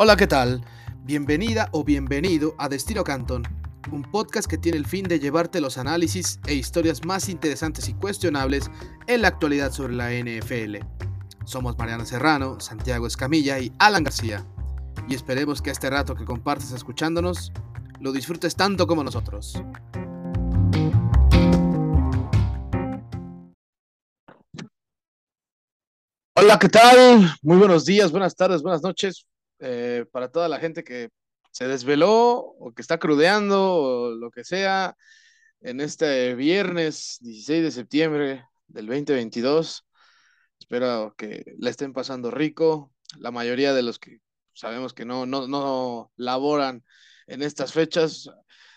Hola, ¿qué tal? Bienvenida o bienvenido a Destino Canton, un podcast que tiene el fin de llevarte los análisis e historias más interesantes y cuestionables en la actualidad sobre la NFL. Somos Mariana Serrano, Santiago Escamilla y Alan García. Y esperemos que este rato que compartes escuchándonos lo disfrutes tanto como nosotros. Hola, ¿qué tal? Muy buenos días, buenas tardes, buenas noches eh, para toda la gente que se desveló o que está crudeando o lo que sea en este viernes 16 de septiembre del 2022. Espero que la estén pasando rico. La mayoría de los que sabemos que no, no, no laboran en estas fechas.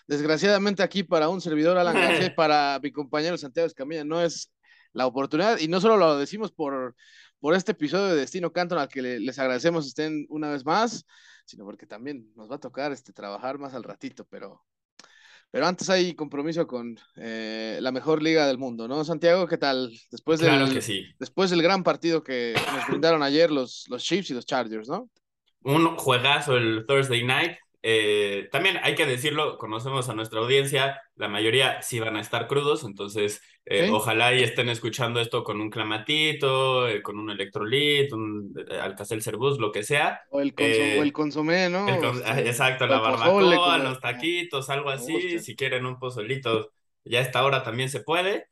Desgraciadamente aquí para un servidor Alan García para mi compañero Santiago Escamilla no es la oportunidad y no solo lo decimos por por este episodio de Destino Canton al que les agradecemos estén una vez más, sino porque también nos va a tocar este, trabajar más al ratito, pero, pero antes hay compromiso con eh, la mejor liga del mundo, ¿no? Santiago, ¿qué tal? Después del, claro que sí. Después del gran partido que nos brindaron ayer los, los Chiefs y los Chargers, ¿no? Un juegazo el Thursday Night, eh, también hay que decirlo, conocemos a nuestra audiencia, la mayoría sí van a estar crudos, entonces eh, ojalá y estén escuchando esto con un clamatito, eh, con un electrolit, un alcacer cerbus, lo que sea. O el, consomé, ¿no? Ah, exacto, la barbacoa, los taquitos, algo así, si quieren un pozolito, ya a esta hora también se puede.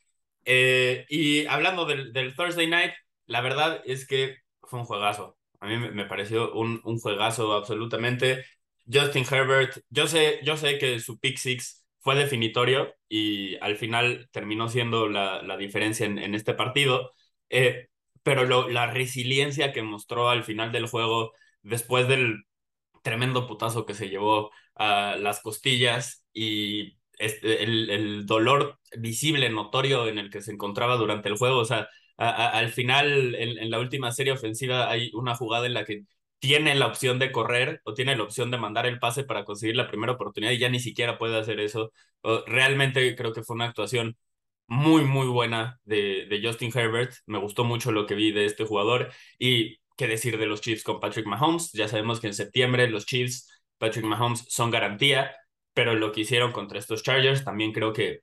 y hablando del, del, Thursday Night, la verdad es que fue un juegazo. A mí me pareció un, un juegazo absolutamente. Justin Herbert, yo sé, yo sé que su pick six fue definitorio y al final terminó siendo la, la diferencia en, en, este partido, eh, pero lo, la resiliencia que mostró al final del juego después del tremendo putazo que se llevó a las costillas y este, el, el, dolor visible, notorio en el que se encontraba durante el juego, o sea, al final en, en la última serie ofensiva hay una jugada en la que tiene la opción de correr o tiene la opción de mandar el pase para conseguir la primera oportunidad y ya ni siquiera puede hacer eso. Realmente creo que fue una actuación muy, muy buena de, de Justin Herbert. Me gustó mucho lo que vi de este jugador y qué decir de los Chiefs con Patrick Mahomes. Ya sabemos que en septiembre los Chiefs, Patrick Mahomes son garantía, pero lo que hicieron contra estos Chargers también creo que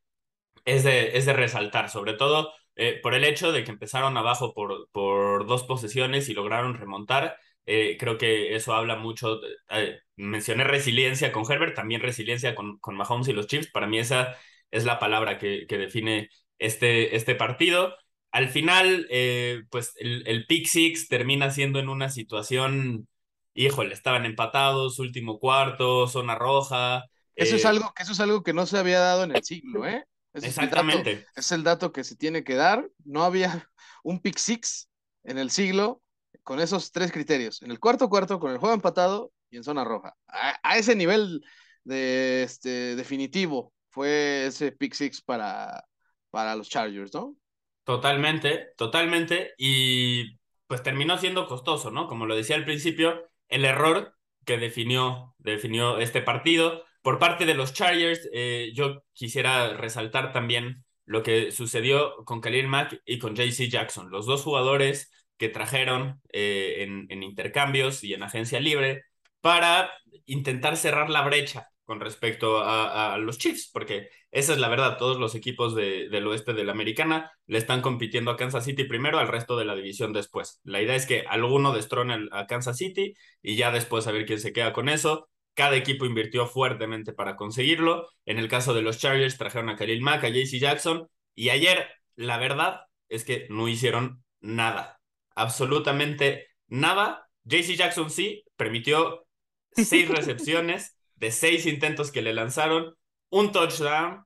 es de, es de resaltar, sobre todo eh, por el hecho de que empezaron abajo por, por dos posesiones y lograron remontar eh, creo que eso habla mucho. Eh, mencioné resiliencia con Herbert, también resiliencia con, con Mahomes y los Chiefs. Para mí esa es la palabra que, que define este, este partido. Al final, eh, pues el, el pick six termina siendo en una situación, híjole, estaban empatados, último cuarto, zona roja. Eso, es algo, eso es algo que no se había dado en el siglo, ¿eh? Exactamente. Es el, dato, es el dato que se tiene que dar. No había un pick six en el siglo con esos tres criterios. En el cuarto cuarto, con el juego empatado y en zona roja. A, ese nivel de este definitivo fue ese pick six para, para los Chargers, ¿no? Totalmente, totalmente. Y pues terminó siendo costoso, ¿no? Como lo decía al principio, el error que definió, definió este partido. Por parte de los Chargers, eh, yo quisiera resaltar también lo que sucedió con Khalil Mack y con JC Jackson. Los dos jugadores que trajeron eh, en, intercambios y en agencia libre para intentar cerrar la brecha con respecto a, los Chiefs, porque esa es la verdad, todos los equipos del oeste de la americana le están compitiendo a Kansas City primero, al resto de la división después. La idea es que alguno destrone a Kansas City y ya después a ver quién se queda con eso. Cada equipo invirtió fuertemente para conseguirlo. En el caso de los Chargers trajeron a Khalil Mack, a JC Jackson y ayer la verdad es que no hicieron nada absolutamente nada. JC Jackson sí permitió seis recepciones de seis intentos que le lanzaron, un touchdown.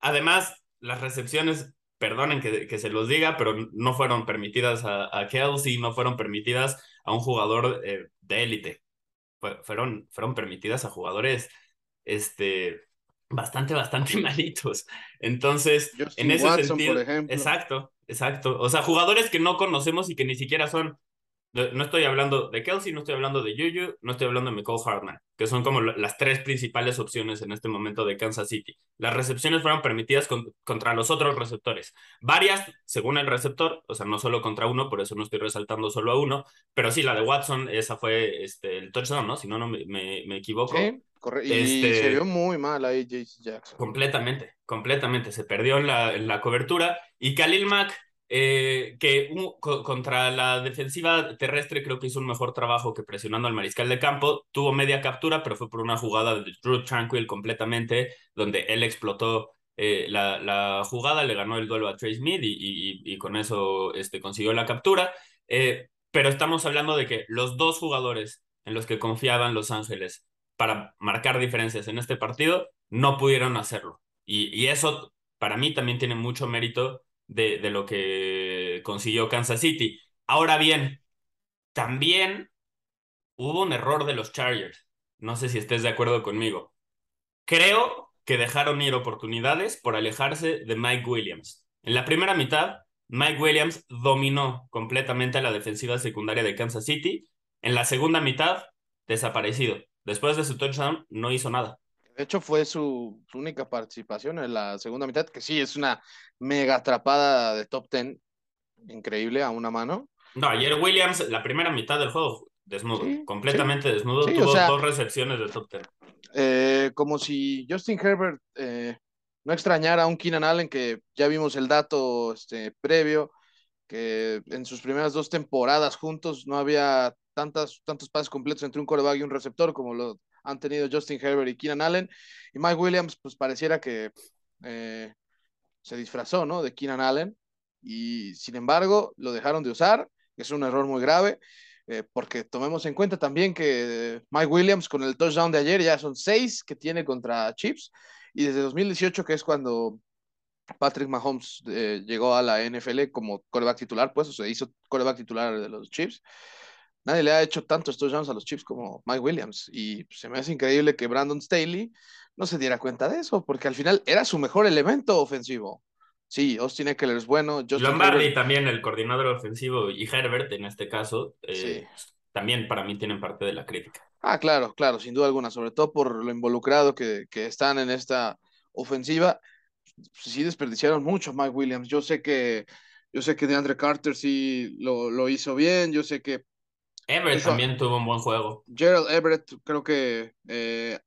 Además, las recepciones, perdonen que, que se los diga, pero no fueron permitidas a, Kelsey, no fueron permitidas a un jugador eh, de élite. Fueron, fueron permitidas a jugadores este, bastante, bastante malitos. Entonces, en ese sentido, exacto, exacto. O sea, jugadores que no conocemos y que ni siquiera son no estoy hablando de Kelsey, no estoy hablando de Juju, no estoy hablando de Nicole Hartman, que son como las tres principales opciones en este momento de Kansas City. Las recepciones fueron permitidas contra los otros receptores. Varias, según el receptor, o sea, no solo contra uno, por eso no estoy resaltando solo a uno, pero sí, la de Watson, esa fue este, el touchdown, ¿no? Si no, no me, me, equivoco. Sí, Y este, se vio muy mal ahí JC Jackson. Completamente, completamente. Se perdió en la, en la cobertura. Y Khalil Mack eh, que contra la defensiva terrestre creo que hizo un mejor trabajo que presionando al mariscal de campo. Tuvo media captura, pero fue por una jugada de Drew Tranquil completamente, donde él explotó eh, la, jugada, le ganó el duelo a Trey Smith y, con eso este, consiguió la captura. Eh, pero estamos hablando de que los dos jugadores en los que confiaban Los Ángeles para marcar diferencias en este partido no pudieron hacerlo. y eso para mí también tiene mucho mérito de, lo que consiguió Kansas City. Ahora bien, también hubo un error de los Chargers. No sé si estés de acuerdo conmigo. Creo que dejaron ir oportunidades por alejarse de Mike Williams. En la primera mitad, Mike Williams dominó completamente la defensiva secundaria de Kansas City. En la segunda mitad, desaparecido. Después de su touchdown, no hizo nada. De hecho, fue su, única participación en la segunda mitad, que sí, es una mega atrapada de top ten, increíble a una mano. No, ayer Williams, la primera mitad del juego, desnudo, completamente desnudo, tuvo dos recepciones de top ten. Eh, como si Justin Herbert eh, no extrañara a un Keenan Allen, que ya vimos el dato este, previo, que en sus primeras dos temporadas juntos no había tantas, tantos pases completos entre un coreback y un receptor como lo han tenido Justin Herbert y Keenan Allen. Y Mike Williams, pues pareciera que eh, se disfrazó, ¿no? De Keenan Allen. Y sin embargo, lo dejaron de usar. Es un error muy grave. Eh, porque tomemos en cuenta también que Mike Williams con el touchdown de ayer ya son seis que tiene contra Chips y desde 2018 que es cuando Patrick Mahomes eh, llegó a la NFL como coreback titular, pues o se hizo coreback titular de los Chips, nadie le ha hecho tantos touchdowns a los Chiefs como Mike Williams. Y se me hace increíble que Brandon Staley no se diera cuenta de eso, porque al final era su mejor elemento ofensivo. Sí, Austin Eckler es bueno. Justin Lombardi también, el coordinador ofensivo, y Herbert en este caso, eh, también para mí tienen parte de la crítica. Ah, claro, claro, sin duda alguna, sobre todo por lo involucrado que, que están en esta ofensiva. Sí desperdiciaron mucho Mike Williams. Yo sé que yo sé que DeAndre Carter sí lo, lo hizo bien, yo sé que Everett también tuvo un buen juego. Gerald Everett creo que eh,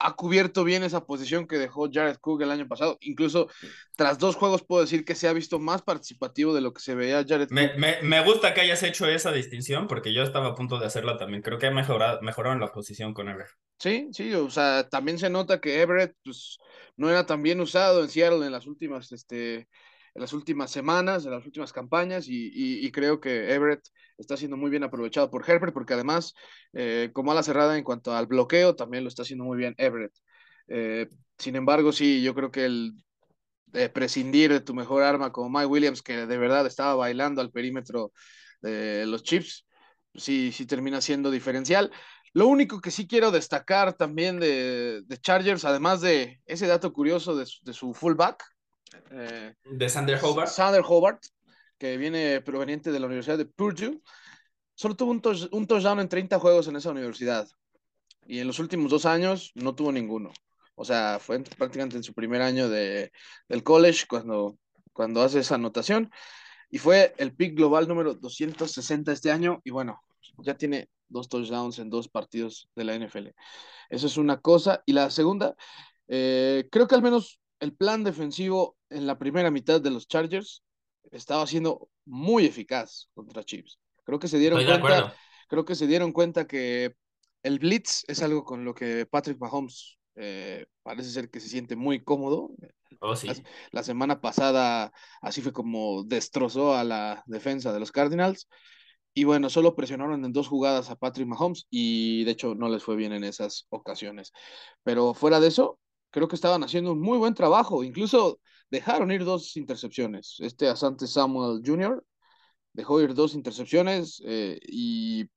ha cubierto bien esa posición que dejó Jared Cook el año pasado. Incluso tras dos juegos puedo decir que se ha visto más participativo de lo que se veía Jared Cook. Me, gusta que hayas hecho esa distinción porque yo estaba a punto de hacerla también. Creo que ha mejorado, mejoraron la posición con Everett. Sí, sí, o sea, también se nota que Everett pues, no era tan bien usado en Seattle en las últimas este, en las últimas semanas, en las últimas campañas, y, creo que Everett está siendo muy bien aprovechado por Herbert, porque además, eh, como a la cerrada en cuanto al bloqueo, también lo está haciendo muy bien Everett. Eh, sin embargo, sí, yo creo que el prescindir de tu mejor arma como Mike Williams, que de verdad estaba bailando al perímetro de los Chips, sí, sí termina siendo diferencial. Lo único que sí quiero destacar también de, Chargers, además de ese dato curioso de, de su fullback, eh, de Sander Hobart. Sander Hobart, que viene proveniente de la Universidad de Purdue. Solo tuvo un, touchdown en 30 juegos en esa universidad. Y en los últimos dos años no tuvo ninguno. O sea, fue prácticamente en su primer año de, del college cuando, cuando hace esa anotación. Y fue el pick global número 260 este año. Y bueno, ya tiene dos touchdowns en dos partidos de la NFL. Eso es una cosa. Y la segunda, eh, creo que al menos el plan defensivo en la primera mitad de los Chargers estaba siendo muy eficaz contra Chiefs. Creo que se dieron cuenta, creo que se dieron cuenta que el blitz es algo con lo que Patrick Mahomes eh, parece ser que se siente muy cómodo. Oh, la, semana pasada así fue como destrozó a la defensa de los Cardinals. Y bueno, solo presionaron en dos jugadas a Patrick Mahomes y de hecho no les fue bien en esas ocasiones. Pero fuera de eso, creo que estaban haciendo un muy buen trabajo. Incluso dejaron ir dos intercepciones. Este Asante Samuel Jr. dejó ir dos intercepciones eh, y,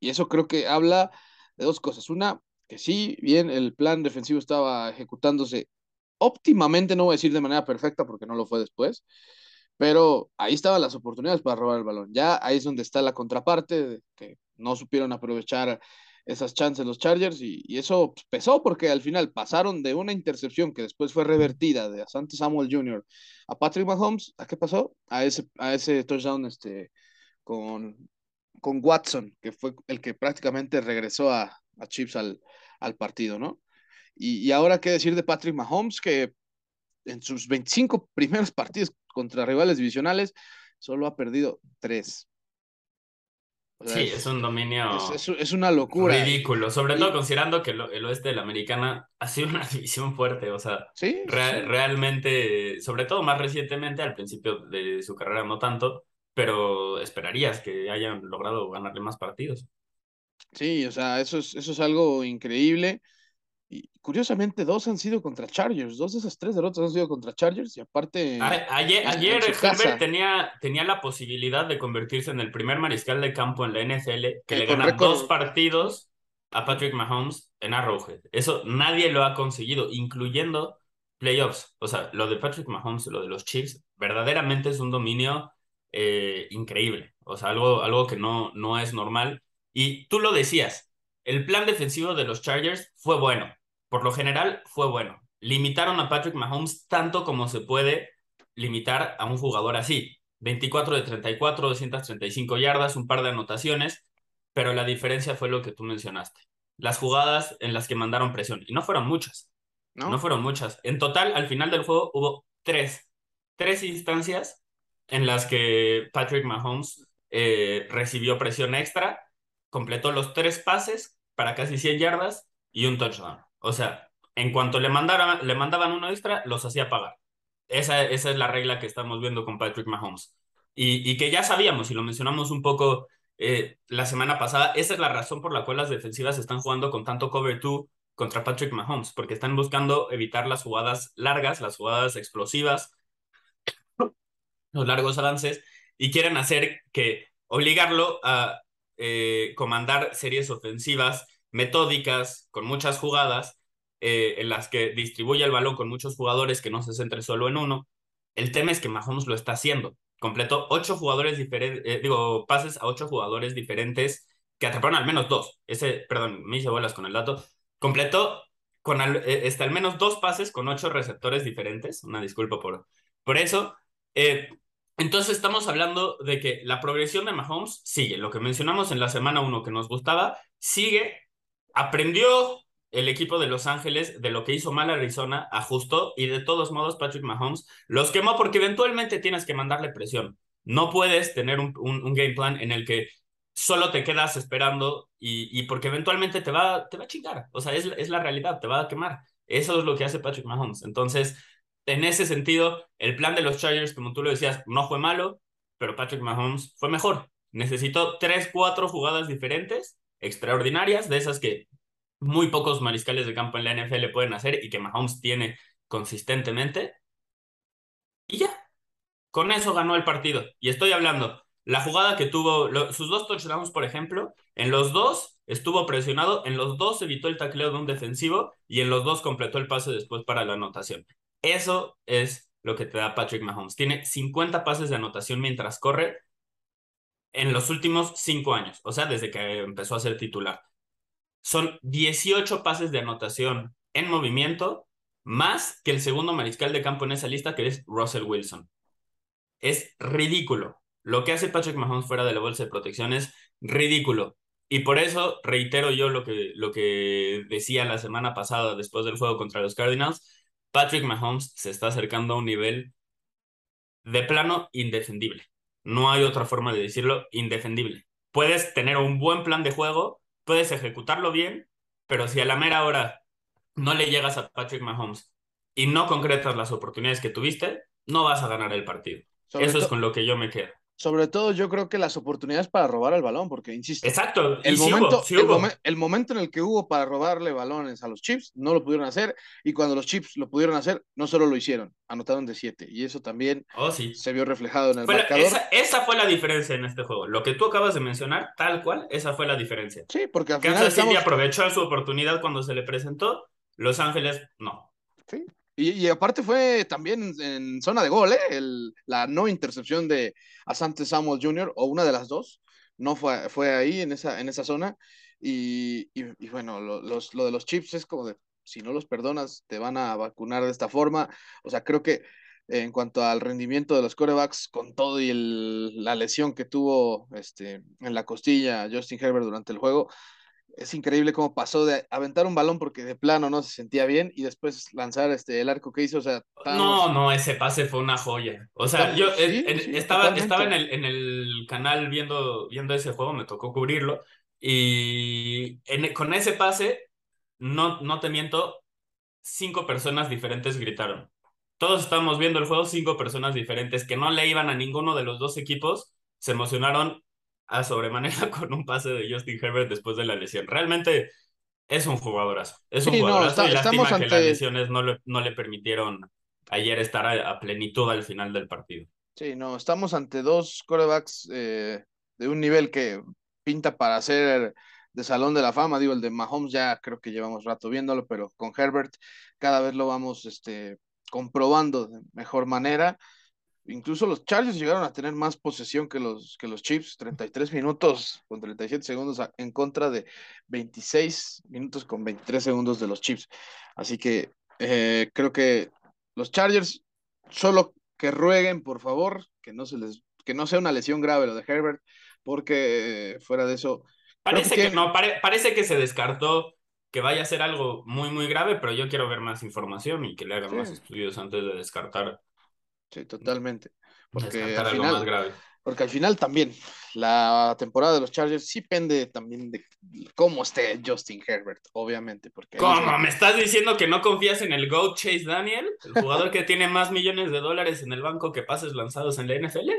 eso creo que habla de dos cosas. Una, que sí, bien, el plan defensivo estaba ejecutándose óptimamente, no voy a decir de manera perfecta porque no lo fue después, Pero ahí estaban las oportunidades para robar el balón. Ya ahí es donde está la contraparte, que no supieron aprovechar esas chances los Chargers y, eso pesó porque al final pasaron de una intercepción que después fue revertida de Asante Samuel Jr. a Patrick Mahomes, ¿a qué pasó? A ese, a ese touchdown este, con, con Watson, que fue el que prácticamente regresó a, a Chips al, al partido, ¿no? Y, y, ahora qué decir de Patrick Mahomes, que en sus 25 primeros partidos contra rivales divisionales solo ha perdido tres sí, es, un dominio. Es, una locura. Ridículo, sobre todo considerando que el, oeste de la americana ha sido una división fuerte. O sea, ¿Sí? realmente, sobre todo más recientemente, al principio de su carrera no tanto, pero esperarías que hayan logrado ganarle más partidos. Sí, o sea, eso es, eso es algo increíble. Y curiosamente, dos han sido contra Chargers. Dos de esas tres derrotas han sido contra Chargers. Y aparte. ayer ayer Herbert tenía, tenía la posibilidad de convertirse en el primer mariscal de campo en la NFL que le gana dos partidos a Patrick Mahomes en Arrowhead. Eso nadie lo ha conseguido, incluyendo playoffs. O sea, lo de Patrick Mahomes, lo de los Chiefs, verdaderamente es un dominio eh, increíble. O sea, algo, algo que no, no es normal. Y tú lo decías, el plan defensivo de los Chargers fue bueno por lo general fue bueno. Limitaron a Patrick Mahomes tanto como se puede limitar a un jugador así. 24 de 34, 235 yardas, un par de anotaciones, pero la diferencia fue lo que tú mencionaste. Las jugadas en las que mandaron presión, y no fueron muchas, no, no fueron muchas. En total, al final del juego hubo tres, tres instancias en las que Patrick Mahomes eh, recibió presión extra, completó los tres pases para casi 100 yardas y un touchdown. O sea, en cuanto le, mandaran, le mandaban uno extra, los hacía pagar. Esa, esa es la regla que estamos viendo con Patrick Mahomes. Y, y que ya sabíamos, y lo mencionamos un poco eh, la semana pasada, esa es la razón por la cual las defensivas están jugando con tanto cover 2 contra Patrick Mahomes, porque están buscando evitar las jugadas largas, las jugadas explosivas, los largos avances, y quieren hacer que obligarlo a eh, comandar series ofensivas metódicas, con muchas jugadas, eh, en las que distribuye el balón con muchos jugadores que no se centre solo en uno. El tema es que Mahomes lo está haciendo. Completó ocho jugadores diferentes, eh, digo, pases a ocho jugadores diferentes que atraparon al menos dos. Ese, perdón, me hice bolas con el dato. Completó con al, eh, este, al menos dos pases con ocho receptores diferentes. Una disculpa por, por eso. entonces estamos hablando de que la progresión de Mahomes sigue. Lo que mencionamos en la semana uno que nos gustaba, sigue aprendió el equipo de Los Ángeles de lo que hizo mal Arizona, ajustó y de todos modos Patrick Mahomes los quemó porque eventualmente tienes que mandarle presión. No puedes tener un, un, game plan en el que solo te quedas esperando y, y, porque eventualmente te va, te va a chingar. O sea, es, es la realidad, te va a quemar. Eso es lo que hace Patrick Mahomes. Entonces, en ese sentido, el plan de los Chargers, como tú lo decías, no fue malo, pero Patrick Mahomes fue mejor. Necesitó tres, cuatro jugadas diferentes extraordinarias, de esas que muy pocos mariscales de campo en la NFL pueden hacer y que Mahomes tiene consistentemente. Y ya, con eso ganó el partido. Y estoy hablando, la jugada que tuvo, sus dos touchdowns, por ejemplo, en los dos estuvo presionado, en los dos evitó el tacleo de un defensivo y en los dos completó el pase después para la anotación. Eso es lo que te da Patrick Mahomes. Tiene 50 pases de anotación mientras corre en los últimos cinco años, o sea, desde que empezó a ser titular. Son 18 pases de anotación en movimiento, más que el segundo mariscal de campo en esa lista, que es Russell Wilson. Es ridículo. Lo que hace Patrick Mahomes fuera de la bolsa de protección es ridículo. Y por eso reitero yo lo que, lo que decía la semana pasada después del juego contra los Cardinals. Patrick Mahomes se está acercando a un nivel de plano indefendible no hay otra forma de decirlo, indefendible. Puedes tener un buen plan de juego, puedes ejecutarlo bien, pero si a la mera hora no le llegas a Patrick Mahomes y no concretas las oportunidades que tuviste, no vas a ganar el partido. Eso es con lo que yo me quedo sobre todo yo creo que las oportunidades para robar el balón, porque insisto, Exacto. El, momento, El, momento en el que hubo para robarle balones a los Chips, no lo pudieron hacer, y cuando los Chips lo pudieron hacer, no solo lo hicieron, anotaron de siete, y eso también oh, sí. se vio reflejado en el marcador. esa, fue la diferencia en este juego. Lo que tú acabas de mencionar, tal cual, esa fue la diferencia. Sí, porque al final Kansas City aprovechó su oportunidad cuando se le presentó, Los Ángeles no. Sí, Y, aparte fue también en, zona de gol, ¿eh? la no intercepción de Asante Samuel Jr. o una de las dos, no fue, fue ahí en esa, en esa zona. Y, bueno, lo, los, lo de los chips es como de, si no los perdonas, te van a vacunar de esta forma. O sea, creo que en cuanto al rendimiento de los corebacks, con todo y la lesión que tuvo este, en la costilla Justin Herbert durante el juego, es increíble cómo pasó de aventar un balón porque de plano no se sentía bien y después lanzar este el arco que hizo, o sea, no, no, ese pase fue una joya. O sea, yo eh, estaba, estaba en el, en el canal viendo, viendo ese juego, me tocó cubrirlo y con ese pase, no, no te miento, cinco personas diferentes gritaron. Todos estábamos viendo el juego, cinco personas diferentes que no le iban a ninguno de los dos equipos, se emocionaron a sobremanera con un pase de Justin Herbert después de la lesión. Realmente es un jugadorazo. Es un jugadorazo y lástima que las lesiones no le, no le permitieron ayer estar a, plenitud al final del partido. Sí, no, estamos ante dos corebacks eh, de un nivel que pinta para ser de Salón de la Fama. Digo, el de Mahomes ya creo que llevamos rato viéndolo, pero con Herbert cada vez lo vamos este, comprobando de mejor manera. Incluso los Chargers llegaron a tener más posesión que los, que los Chiefs, 33 minutos con 37 segundos en contra de 26 minutos con 23 segundos de los Chiefs. Así que eh, creo que los Chargers solo que rueguen, por favor, que no se les que no sea una lesión grave lo de Herbert, porque eh, fuera de eso. Parece que, no, parece que se descartó que vaya a ser algo muy, muy grave, pero yo quiero ver más información y que le hagan más estudios antes de descartar Sí, totalmente. Porque al, final, porque al final también la temporada de los Chargers sí depende también de cómo esté Justin Herbert, obviamente. Porque ¿Cómo? ¿Me estás diciendo que no confías en el GOAT Chase Daniel? ¿El jugador que tiene más millones de dólares en el banco que pases lanzados en la NFL?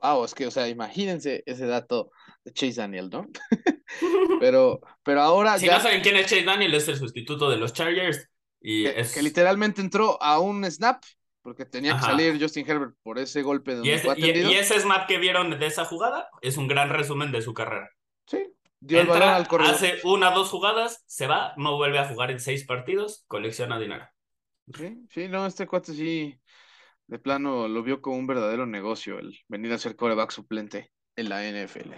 Wow, es que, o sea, imagínense ese dato de Chase Daniel, ¿no? pero, pero ahora. Si no saben quién es Chase Daniel, es el sustituto de los Chargers. Y es... que literalmente entró a un snap porque tenía que salir Justin Herbert por ese golpe de y, ese, y, ese snap que vieron de esa jugada es un gran resumen de su carrera. Sí, dio el balón al corredor. Hace una dos jugadas, se va, no vuelve a jugar en seis partidos, colecciona dinero. Sí, sí, no, este cuate sí, de plano lo vio como un verdadero negocio el venir a ser coreback suplente en la NFL.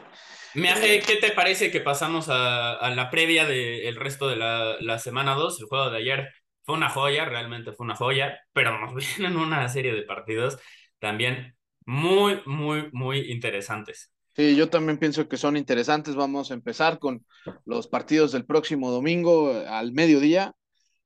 Me hace, ¿qué te parece que pasamos a, la previa del resto de la, la semana 2, el juego de ayer? Fue una joya, realmente fue una joya, pero nos vienen una serie de partidos también muy, muy, muy interesantes. Sí, yo también pienso que son interesantes. Vamos a empezar con los partidos del próximo domingo eh, al mediodía.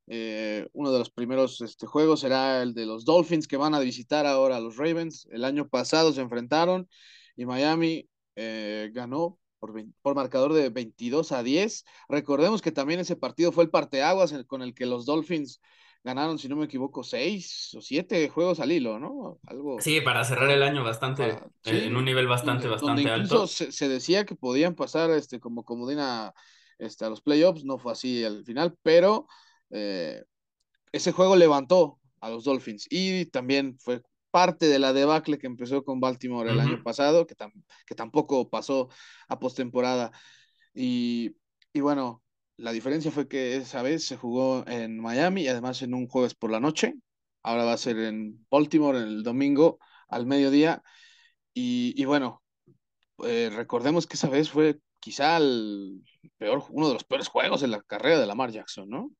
Eh, uno de los primeros este, juegos será el de los Dolphins que van a visitar ahora a los Ravens. El año pasado se enfrentaron y Miami eh, ganó por, marcador de 22 a 10. Recordemos que también ese partido fue el parteaguas con el que los Dolphins ganaron, si no me equivoco, seis o siete juegos al hilo, ¿no? Algo. Sí, para cerrar el año bastante, eh, en un nivel bastante, bastante alto. Se, se, decía que podían pasar este, como comodina este, a los playoffs, no fue así al final, pero eh, ese juego levantó a los Dolphins y también fue parte de la debacle que empezó con Baltimore el año pasado, que, que tampoco pasó a postemporada. Y, y bueno, la diferencia fue que esa vez se jugó en Miami y además en un jueves por la noche. Ahora va a ser en Baltimore el domingo al mediodía. Y, y bueno, eh, recordemos que esa vez fue quizá el peor, uno de los peores juegos en la carrera de Lamar Jackson, ¿no?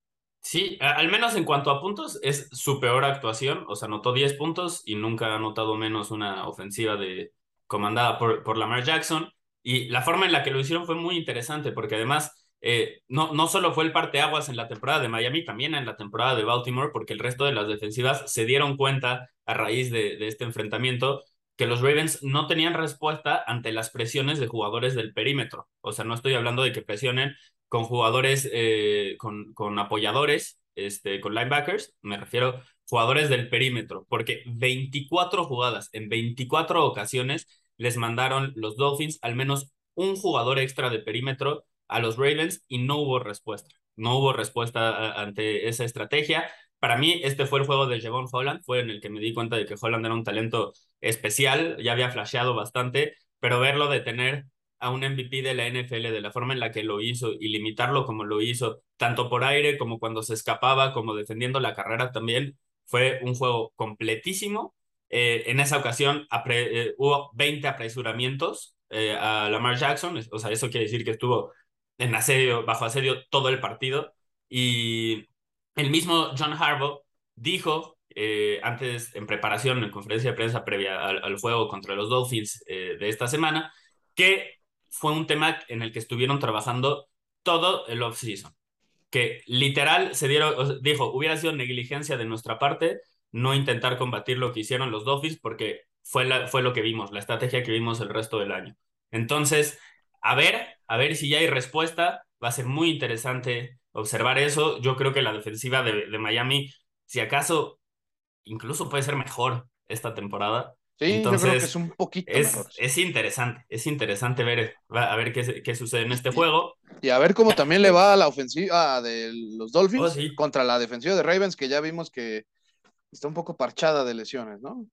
Sí, al menos en cuanto a puntos, es su peor actuación. O sea, anotó 10 puntos y nunca ha anotado menos una ofensiva de, comandada por, por Lamar Jackson. Y la forma en la que lo hicieron fue muy interesante, porque además eh, no, no solo fue el parteaguas en la temporada de Miami, también en la temporada de Baltimore, porque el resto de las defensivas se dieron cuenta a raíz de, de este enfrentamiento que los Ravens no tenían respuesta ante las presiones de jugadores del perímetro. O sea, no estoy hablando de que presionen con jugadores, eh, con, con apoyadores, este, con linebackers, me refiero jugadores del perímetro, porque 24 jugadas en 24 ocasiones les mandaron los Dolphins al menos un jugador extra de perímetro a los Ravens y no hubo respuesta. No hubo respuesta ante esa estrategia. Para mí, este fue el juego de Javon Holland, fue en el que me di cuenta de que Holland era un talento especial, ya había flasheado bastante, pero verlo de tener a un MVP de la NFL de la forma en la que lo hizo y limitarlo como lo hizo, tanto por aire como cuando se escapaba, como defendiendo la carrera también, fue un juego completísimo. Eh, en esa ocasión eh, hubo 20 apresuramientos a Lamar Jackson, o sea, eso quiere decir que estuvo en asedio, bajo asedio todo el partido. Y el mismo John Harbaugh dijo antes, en preparación, en conferencia de prensa previa al, juego contra los Dolphins de esta semana, que fue un tema en el que estuvieron trabajando todo el off-season. Que literal se dieron, dijo, hubiera sido negligencia de nuestra parte no intentar combatir lo que hicieron los Dolphins porque fue, la, fue lo que vimos, la estrategia que vimos el resto del año. Entonces, a ver, a ver si ya hay respuesta. Va a ser muy interesante observar eso. Yo creo que la defensiva de, de Miami, si acaso, incluso puede ser mejor esta temporada. Sí, Entonces, yo creo que es un poquito es, mejor. Es interesante, es interesante ver, a ver qué, qué sucede en este juego. Y a ver cómo también le va a la ofensiva de los Dolphins oh, contra la defensiva de Ravens, que ya vimos que está un poco parchada de lesiones, ¿no?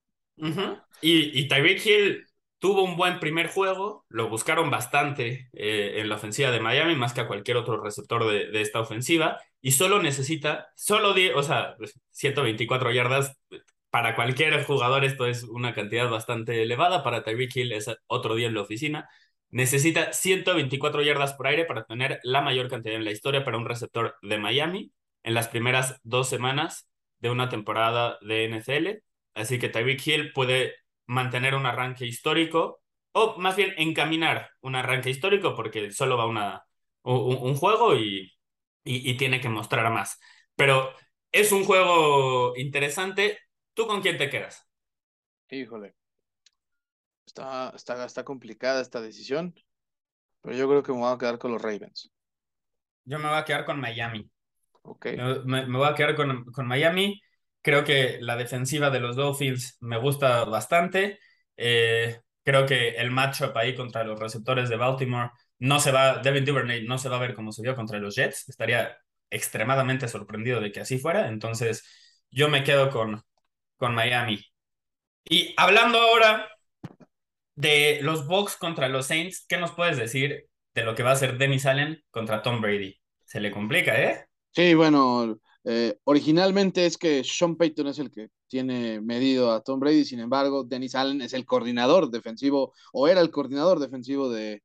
Y, y Tyreek Hill tuvo un buen primer juego, lo buscaron bastante eh, en la ofensiva de Miami, más que a cualquier otro receptor de, de esta ofensiva, y solo necesita, solo 10, o sea, 124 yardas, para cualquier jugador esto es una cantidad bastante elevada, para Tyreek Hill es otro día en la oficina. Necesita 124 yardas por aire para tener la mayor cantidad en la historia para un receptor de Miami en las primeras dos semanas de una temporada de NFL. Así que Tyreek Hill puede mantener un arranque histórico o más bien encaminar un arranque histórico porque solo va una, un, juego y, y, y tiene que mostrar más. Pero es un juego interesante. ¿Tú con quién te quedas? Híjole. Está, está, está complicada esta decisión, pero yo creo que me voy a quedar con los Ravens. Yo me voy a quedar con Miami. Ok. Me, voy a quedar con, con, Miami. Creo que la defensiva de los Dolphins me gusta bastante. Eh, creo que el matchup ahí contra los receptores de Baltimore no se va, Devin Duvernay no se va a ver como se vio contra los Jets. Estaría extremadamente sorprendido de que así fuera. Entonces, yo me quedo con, con Miami. Y hablando ahora de los Bucks contra los Saints, ¿qué nos puedes decir de lo que va a hacer Dennis Allen contra Tom Brady? Se le complica, ¿eh? Sí, bueno, eh, originalmente es que Sean Payton es el que tiene medido a Tom Brady, sin embargo, Dennis Allen es el coordinador defensivo, o era el coordinador defensivo de,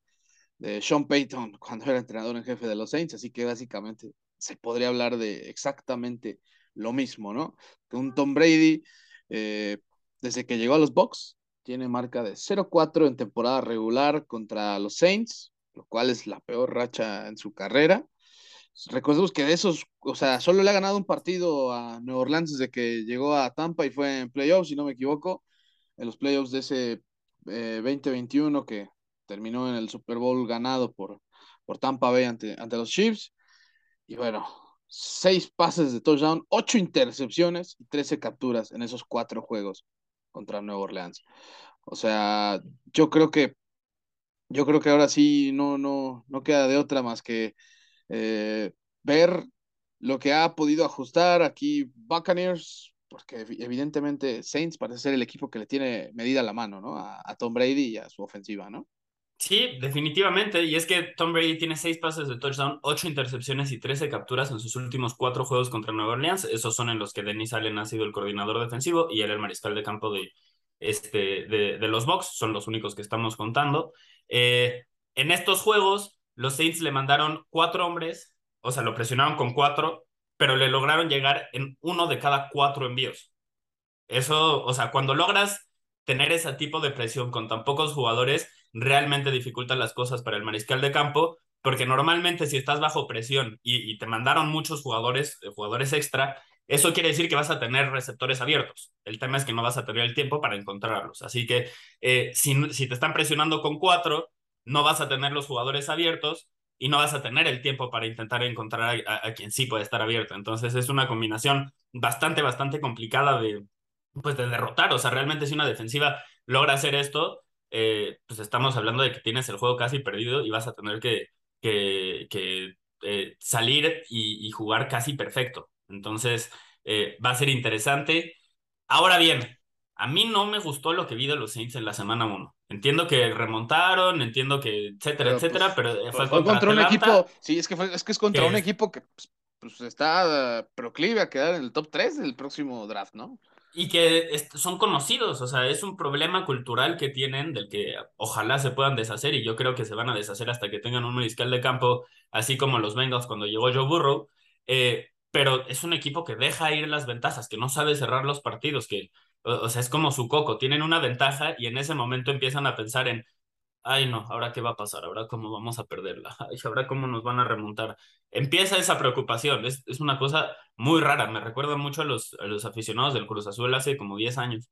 de Sean Payton cuando era entrenador en jefe de los Saints, así que básicamente se podría hablar de exactamente lo mismo, ¿no? Que un Tom Brady, eh, desde que llegó a los Bucks, tiene marca de 0-4 en temporada regular contra los Saints, lo cual es la peor racha en su carrera. Recordemos que de esos, o sea, solo le ha ganado un partido a Nueva Orleans desde que llegó a Tampa y fue en playoffs, si no me equivoco, en los playoffs de ese eh, 2021 que terminó en el Super Bowl ganado por, por Tampa Bay ante, ante los Chiefs. Y bueno, seis pases de touchdown, ocho intercepciones y trece capturas en esos cuatro juegos contra Nueva Orleans. O sea, yo creo que yo creo que ahora sí no, no, no queda de otra más que eh, ver lo que ha podido ajustar aquí Buccaneers, porque evidentemente Saints parece ser el equipo que le tiene medida la mano, ¿no? A, a Tom Brady y a su ofensiva, ¿no? Sí, definitivamente. Y es que Tom Brady tiene seis pases de touchdown, ocho intercepciones y trece capturas en sus últimos cuatro juegos contra Nueva Orleans. Esos son en los que Denis Allen ha sido el coordinador defensivo y él el mariscal de campo de, este, de, de los Bucks. Son los únicos que estamos contando. Eh, en estos juegos, los Saints le mandaron cuatro hombres, o sea, lo presionaron con cuatro, pero le lograron llegar en uno de cada cuatro envíos. Eso, o sea, cuando logras tener ese tipo de presión con tan pocos jugadores, realmente dificulta las cosas para el mariscal de campo, porque normalmente si estás bajo presión y, te mandaron muchos jugadores, eh, jugadores extra, eso quiere decir que vas a tener receptores abiertos. El tema es que no vas a tener el tiempo para encontrarlos. Así que eh, si, si te están presionando con cuatro, no vas a tener los jugadores abiertos y no vas a tener el tiempo para intentar encontrar a, quien sí puede estar abierto. Entonces es una combinación bastante, bastante complicada de, pues, de derrotar. O sea, realmente si una defensiva logra hacer esto, eh, pues estamos hablando de que tienes el juego casi perdido y vas a tener que, que, que eh, salir y, jugar casi perfecto. Entonces, eh, va a ser interesante. Ahora bien, a mí no me gustó lo que vi de los Saints en la semana 1. Entiendo que remontaron, entiendo que etcétera, etcétera, pues, pero fue, contra, un equipo, sí, es que, es, que es contra un equipo que pues, pues está proclive a quedar en el top 3 del próximo draft, ¿no? Y que son conocidos, o sea, es un problema cultural que tienen del que ojalá se puedan deshacer y yo creo que se van a deshacer hasta que tengan un mariscal de campo, así como los Bengals cuando llegó Joe Burrow, eh, pero es un equipo que deja ir las ventajas, que no sabe cerrar los partidos, que, o sea, es como su coco, tienen una ventaja y en ese momento empiezan a pensar en, ay no, ahora qué va a pasar, ahora cómo vamos a perderla, ay, ahora cómo nos van a remontar. Empieza esa preocupación, es, es una cosa muy rara, me recuerda mucho a los, a los aficionados del Cruz Azul hace como 10 años.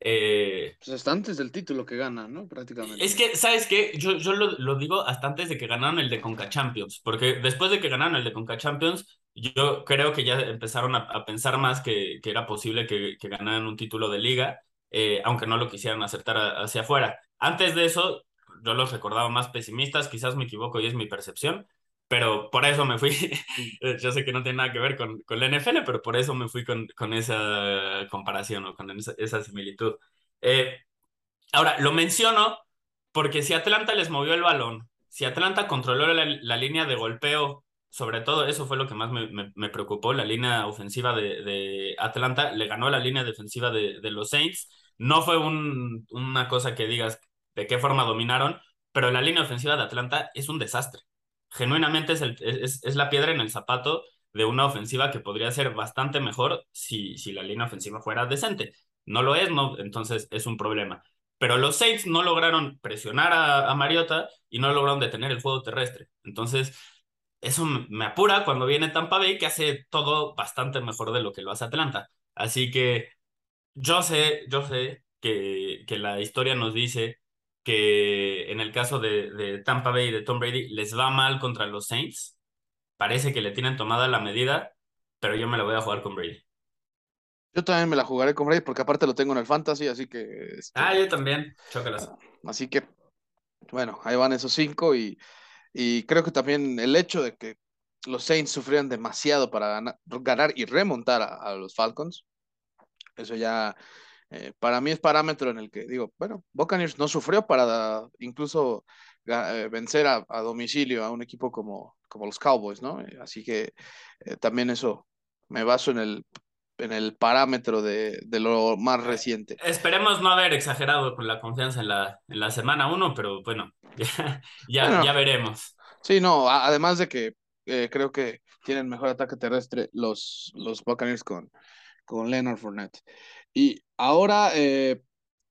Eh, pues hasta antes del título que ganan, ¿no? Prácticamente. Es que, ¿sabes qué? Yo, yo lo, lo, digo hasta antes de que ganaron el de Conca Champions, porque después de que ganaron el de Conca Champions, yo creo que ya empezaron a, a pensar más que, que, era posible que, que, ganaran un título de liga, eh, aunque no lo quisieran acertar hacia afuera. Antes de eso, yo los recordaba más pesimistas, quizás me equivoco y es mi percepción, pero por eso me fui, yo sé que no tiene nada que ver con, con la NFL, pero por eso me fui con, con esa comparación o con esa, esa similitud. Eh, ahora, lo menciono porque si Atlanta les movió el balón, si Atlanta controló la, la línea de golpeo, sobre todo eso fue lo que más me, me, me preocupó, la línea ofensiva de, de, Atlanta le ganó la línea defensiva de, de los Saints, no fue un, una cosa que digas, de qué forma dominaron, pero la línea ofensiva de Atlanta es un desastre. Genuinamente es, es, es, la piedra en el zapato de una ofensiva que podría ser bastante mejor si, si la línea ofensiva fuera decente. No lo es, no, entonces es un problema. Pero los Saints no lograron presionar a, a Mariota y no lograron detener el juego terrestre. Entonces, eso me apura cuando viene Tampa Bay, que hace todo bastante mejor de lo que lo hace Atlanta. Así que yo sé, yo sé que, que la historia nos dice que en el caso de, de, Tampa Bay y de Tom Brady les va mal contra los Saints. Parece que le tienen tomada la medida, pero yo me la voy a jugar con Brady. Yo también me la jugaré con Brady porque aparte lo tengo en el fantasy, así que... Este, ah, yo también. Chócalas. Así que, bueno, ahí van esos cinco y, y creo que también el hecho de que los Saints sufrieran demasiado para ganar, ganar y remontar a, a los Falcons, eso ya eh, para mí es parámetro en el que digo, bueno, Buccaneers no sufrió para incluso eh, vencer a, a, domicilio a un equipo como, como los Cowboys, ¿no? Eh, así que eh, también eso me baso en el, en el parámetro de, de, lo más reciente. Esperemos no haber exagerado con la confianza en la, en la semana uno, pero bueno, ya, ya, bueno, ya veremos. Sí, no, a, además de que creo que tienen mejor ataque terrestre los, los Buccaneers con, con Leonard Fournette. Y ahora eh,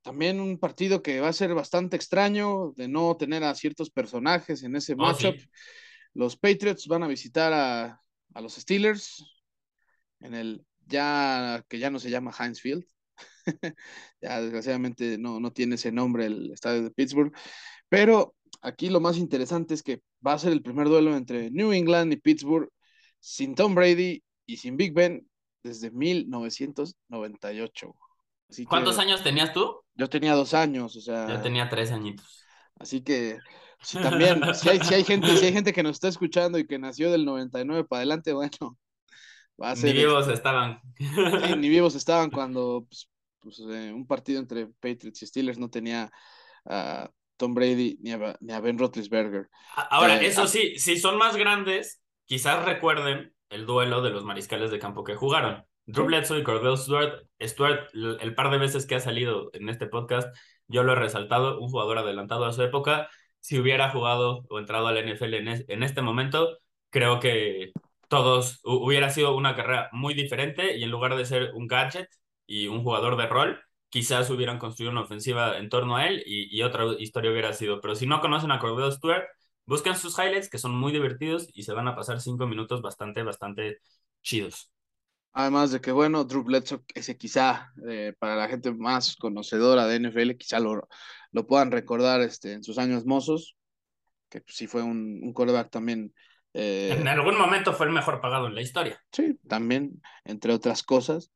también un partido que va a ser bastante extraño de no tener a ciertos personajes en ese oh, matchup. Sí. Los Patriots van a visitar a, a, los Steelers en el ya que ya no se llama Heinz Field. ya desgraciadamente no, no tiene ese nombre el estadio de Pittsburgh. Pero aquí lo más interesante es que va a ser el primer duelo entre New England y Pittsburgh sin Tom Brady y sin Big Ben desde 1998. Así ¿Cuántos que, años tenías tú? Yo tenía dos años, o sea. Yo tenía tres añitos. Así que, si también, si hay, si hay, gente, si hay gente que nos está escuchando y que nació del 99 para adelante, bueno, va a ser. Ni vivos estaban. Sí, ni vivos estaban cuando pues, pues, eh, un partido entre Patriots y Steelers no tenía a Tom Brady ni a, ni a Ben Roethlisberger. Ahora, eh, eso sí, si son más grandes, quizás recuerden el duelo de los mariscales de campo que jugaron. Drew y Cordell Stewart, Stewart, el par de veces que ha salido en este podcast, yo lo he resaltado, un jugador adelantado a su época. Si hubiera jugado o entrado al NFL en, en este momento, creo que todos hubiera sido una carrera muy diferente y en lugar de ser un gadget y un jugador de rol, quizás hubieran construido una ofensiva en torno a él y, y otra historia hubiera sido. Pero si no conocen a Cordell Stewart, Busquen sus highlights que son muy divertidos y se van a pasar cinco minutos bastante, bastante chidos. Además de que, bueno, Drew Bledsoe, ese quizá eh, para la gente más conocedora de NFL, quizá lo, lo puedan recordar este, en sus años mozos, que sí fue un, un quarterback también. Eh, en algún momento fue el mejor pagado en la historia. Sí, también, entre otras cosas.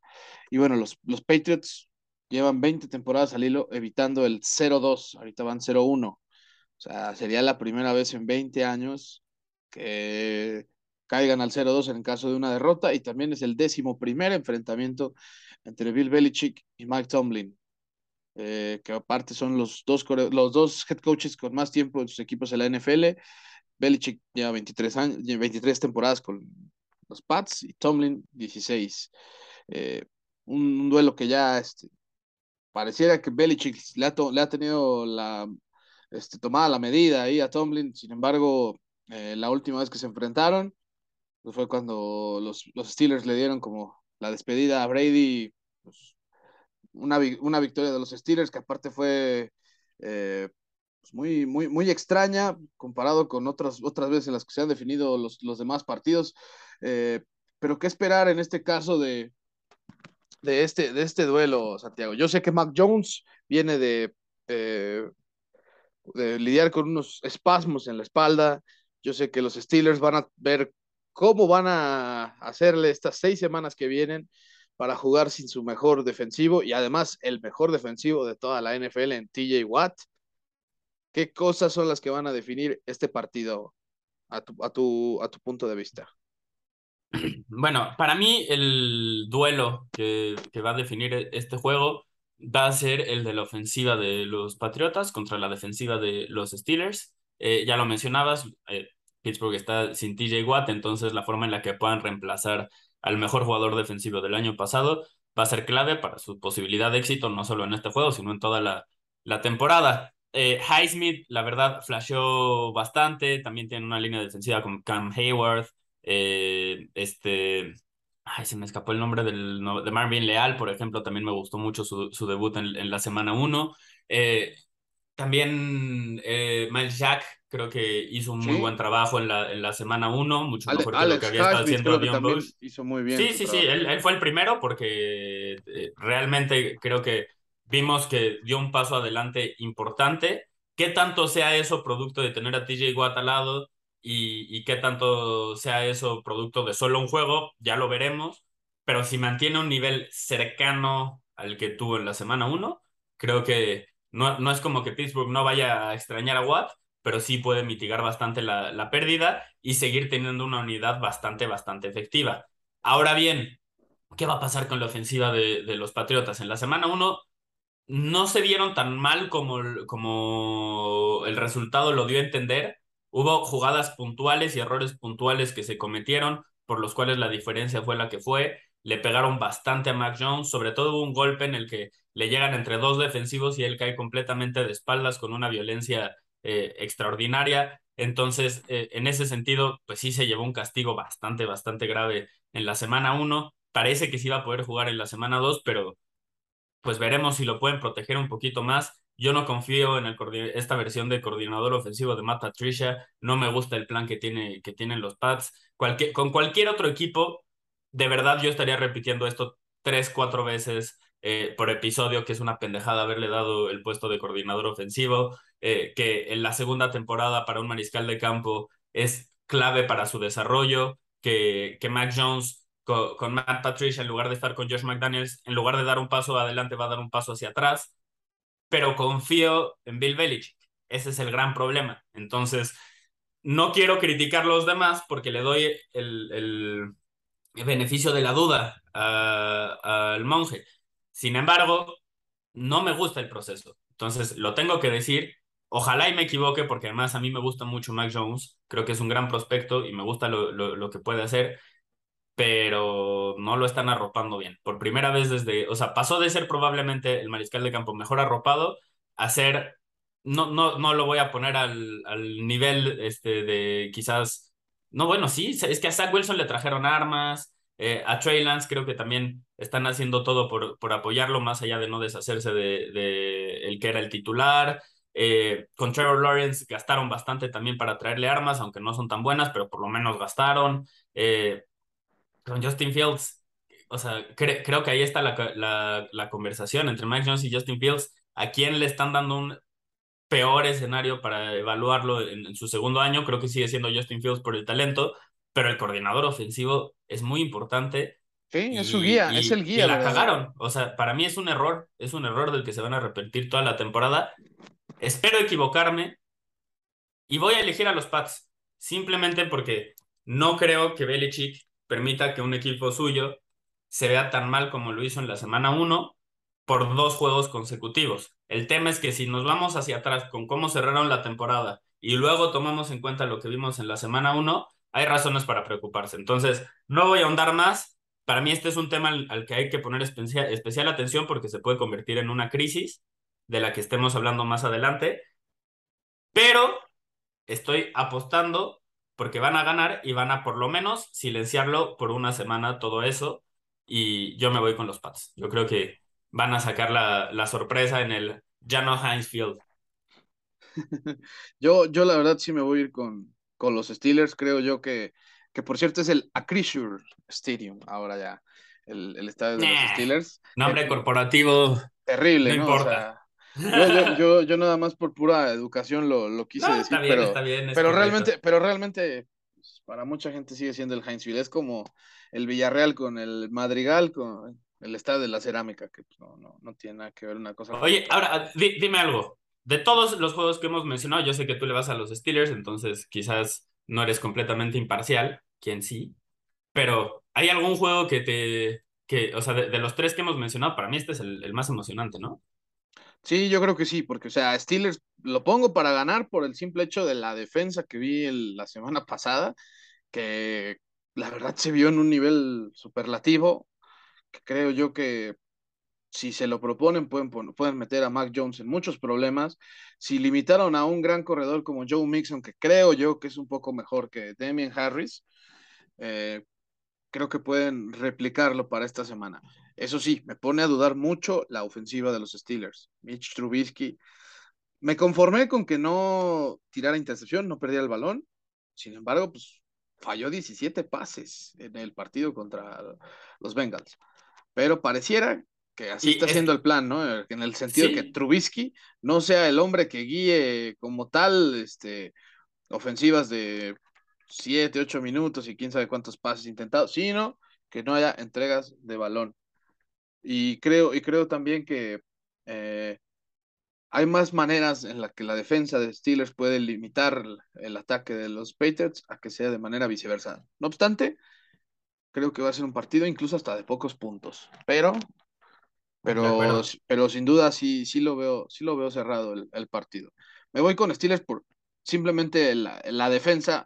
Y bueno, los, los Patriots llevan 20 temporadas al hilo evitando el 0-2, ahorita van 0-1. O sea, sería la primera vez en 20 años que caigan al 0-2 en caso de una derrota y también es el décimo primer enfrentamiento entre Bill Belichick y Mike Tomlin, eh, que aparte son los dos, los dos head coaches con más tiempo en sus equipos en la NFL. Belichick lleva 23, años, 23 temporadas con los Pats y Tomlin 16. Eh, un, duelo que ya este, pareciera que Belichick le ha, tenido la este, tomada la medida ahí a Tomlin, sin embargo, eh, la última vez que se enfrentaron fue cuando los, los, Steelers le dieron como la despedida a Brady, pues, una, una, victoria de los Steelers que aparte fue eh, pues, muy, muy, muy extraña comparado con otras, otras veces en las que se han definido los, los demás partidos. Eh, pero qué esperar en este caso de, de, este, de este duelo, Santiago. Yo sé que Mac Jones viene de, eh, de lidiar con unos espasmos en la espalda. Yo sé que los Steelers van a ver cómo van a hacerle estas seis semanas que vienen para jugar sin su mejor defensivo y además el mejor defensivo de toda la NFL en TJ Watt. ¿Qué cosas son las que van a definir este partido a tu, a tu, a tu punto de vista? Bueno, para mí el duelo que, va a definir este juego va a ser el de la ofensiva de los Patriotas contra la defensiva de los Steelers. Eh, ya lo mencionabas, eh, Pittsburgh está sin TJ Watt, entonces la forma en la que puedan reemplazar al mejor jugador defensivo del año pasado va a ser clave para su posibilidad de éxito, no solo en este juego, sino en toda la, temporada. Eh, Highsmith, la verdad, flasheó bastante. También tiene una línea defensiva con Cam Hayward. Eh, este. Ay, se me escapó el nombre del, de Marvin Leal, por ejemplo. También me gustó mucho su, debut en, en, la semana 1. Eh, también eh, Miles Jack creo que hizo un muy buen trabajo en la, en la semana 1, mucho mejor que lo que había estado haciendo Bush. Hizo muy bien. Sí, sí, sí, él, él, fue el primero porque realmente creo que vimos que dio un paso adelante importante. ¿Qué tanto sea eso producto de tener a TJ Watt al lado y, y qué tanto sea eso producto de solo un juego? Ya lo veremos. Pero si mantiene un nivel cercano al que tuvo en la semana 1, creo que no, no es como que Pittsburgh no vaya a extrañar a Watt, pero sí puede mitigar bastante la, la pérdida y seguir teniendo una unidad bastante, bastante efectiva. Ahora bien, ¿qué va a pasar con la ofensiva de, de los Patriotas? En la semana 1 no se vieron tan mal como, como el resultado lo dio a entender. Hubo jugadas puntuales y errores puntuales que se cometieron, por los cuales la diferencia fue la que fue. Le pegaron bastante a Mac Jones, sobre todo hubo un golpe en el que le llegan entre dos defensivos y él cae completamente de espaldas con una violencia eh, extraordinaria. Entonces, eh, en ese sentido, pues sí se llevó un castigo bastante, bastante grave en la semana 1. Parece que sí iba a poder jugar en la semana 2, pero pues veremos si lo pueden proteger un poquito más. Yo no confío en el esta versión de coordinador ofensivo de Matt Patricia. No me gusta el plan que, tiene, que tienen los Pats. con cualquier otro equipo, de verdad yo estaría repitiendo esto tres, cuatro veces eh, por episodio, que es una pendejada haberle dado el puesto de coordinador ofensivo, eh, que en la segunda temporada para un mariscal de campo es clave para su desarrollo, que, que Mac Jones con, Matt Patricia en lugar de estar con Josh McDaniels, en lugar de dar un paso adelante, va a dar un paso hacia atrás. Pero confío en Bill Belichick. Ese es el gran problema. Entonces, no quiero criticar los demás porque le doy el, el beneficio de la duda al monje. Sin embargo, no me gusta el proceso. Entonces, lo tengo que decir. Ojalá y me equivoque, porque además a mí me gusta mucho Mac Jones. Creo que es un gran prospecto y me gusta lo, lo, lo que puede hacer pero no lo están arropando bien. Por primera vez desde, o sea, pasó de ser probablemente el mariscal de campo mejor arropado a ser, no, no, no lo voy a poner al, al nivel este, de quizás, no, bueno, sí, es que a Zach Wilson le trajeron armas, eh, a Trey Lance creo que también están haciendo todo por, por apoyarlo, más allá de no deshacerse de, de el que era el titular. Eh, con Trevor Lawrence gastaron bastante también para traerle armas, aunque no son tan buenas, pero por lo menos gastaron. Eh, con Justin Fields, o sea, creo que ahí está la, la, conversación entre Mike Jones y Justin Fields. ¿A quién le están dando un peor escenario para evaluarlo en, su segundo año? Creo que sigue siendo Justin Fields por el talento, pero el coordinador ofensivo es muy importante. Sí, es su guía, es el guía. Y la cagaron. O sea, para mí es un error, es un error del que se van a arrepentir toda la temporada. Espero equivocarme y voy a elegir a los Pats, simplemente porque no creo que Belichick permita que un equipo suyo se vea tan mal como lo hizo en la semana 1 por dos juegos consecutivos. El tema es que si nos vamos hacia atrás con cómo cerraron la temporada y luego tomamos en cuenta lo que vimos en la semana 1, hay razones para preocuparse. Entonces, no voy a ahondar más. Para mí este es un tema al, que hay que poner especial, especial atención porque se puede convertir en una crisis de la que estemos hablando más adelante. Pero estoy apostando porque van a ganar y van a por lo menos silenciarlo por una semana todo eso y yo me voy con los Pats. Yo creo que van a sacar la, la sorpresa en el Jano Heinz Field. yo, yo la verdad sí me voy a ir con, con los Steelers. Creo yo que, que por cierto es el Acrisure Stadium ahora ya, el, el estadio de los Steelers. Nombre eh, corporativo. Terrible, ¿no? Importa. Yo, yo, yo, nada más por pura educación lo, lo quise decir, pero, pero realmente, pero realmente pues, para mucha gente sigue siendo el Heinzville. Es como el Villarreal con el Madrigal, con el estadio de la cerámica, que pues, no, no, no tiene nada que ver una cosa. Oye, ahora dime algo de todos los juegos que hemos mencionado, yo sé que tú le vas a los Steelers, entonces quizás no eres completamente imparcial, quien sí, pero ¿hay algún juego que te, que, o sea, de, los tres que hemos mencionado, para mí este es el, más emocionante, ¿no? Sí, yo creo que sí, porque, o sea, Steelers lo pongo para ganar por el simple hecho de la defensa que vi la semana pasada, que la verdad se vio en un nivel superlativo, que creo yo que si se lo proponen, pueden, pueden meter a Mac Jones en muchos problemas. Si limitaron a un gran corredor como Joe Mixon, que creo yo que es un poco mejor que Damien Harris, eh, creo que pueden replicarlo para esta semana. Eso sí, me pone a dudar mucho la ofensiva de los Steelers. Mitch Trubisky. Me conformé con que no tirara intercepción, no perdiera el balón. Sin embargo, pues falló 17 pases en el partido contra los Bengals. Pero pareciera que así está siendo el plan, ¿no? En el sentido de que Trubisky no sea el hombre que guíe como tal este, ofensivas de 7, 8 minutos y quién sabe cuántos pases intentados, sino que no haya entregas de balón. Y creo, y creo también que eh, hay más maneras en las que la defensa de Steelers puede limitar el ataque de los Patriots a que sea de manera viceversa. No obstante, creo que va a ser un partido incluso hasta de pocos puntos. Pero pero, pero sin duda sí, sí lo veo, sí lo veo cerrado el, partido. Me voy con Steelers por simplemente la, defensa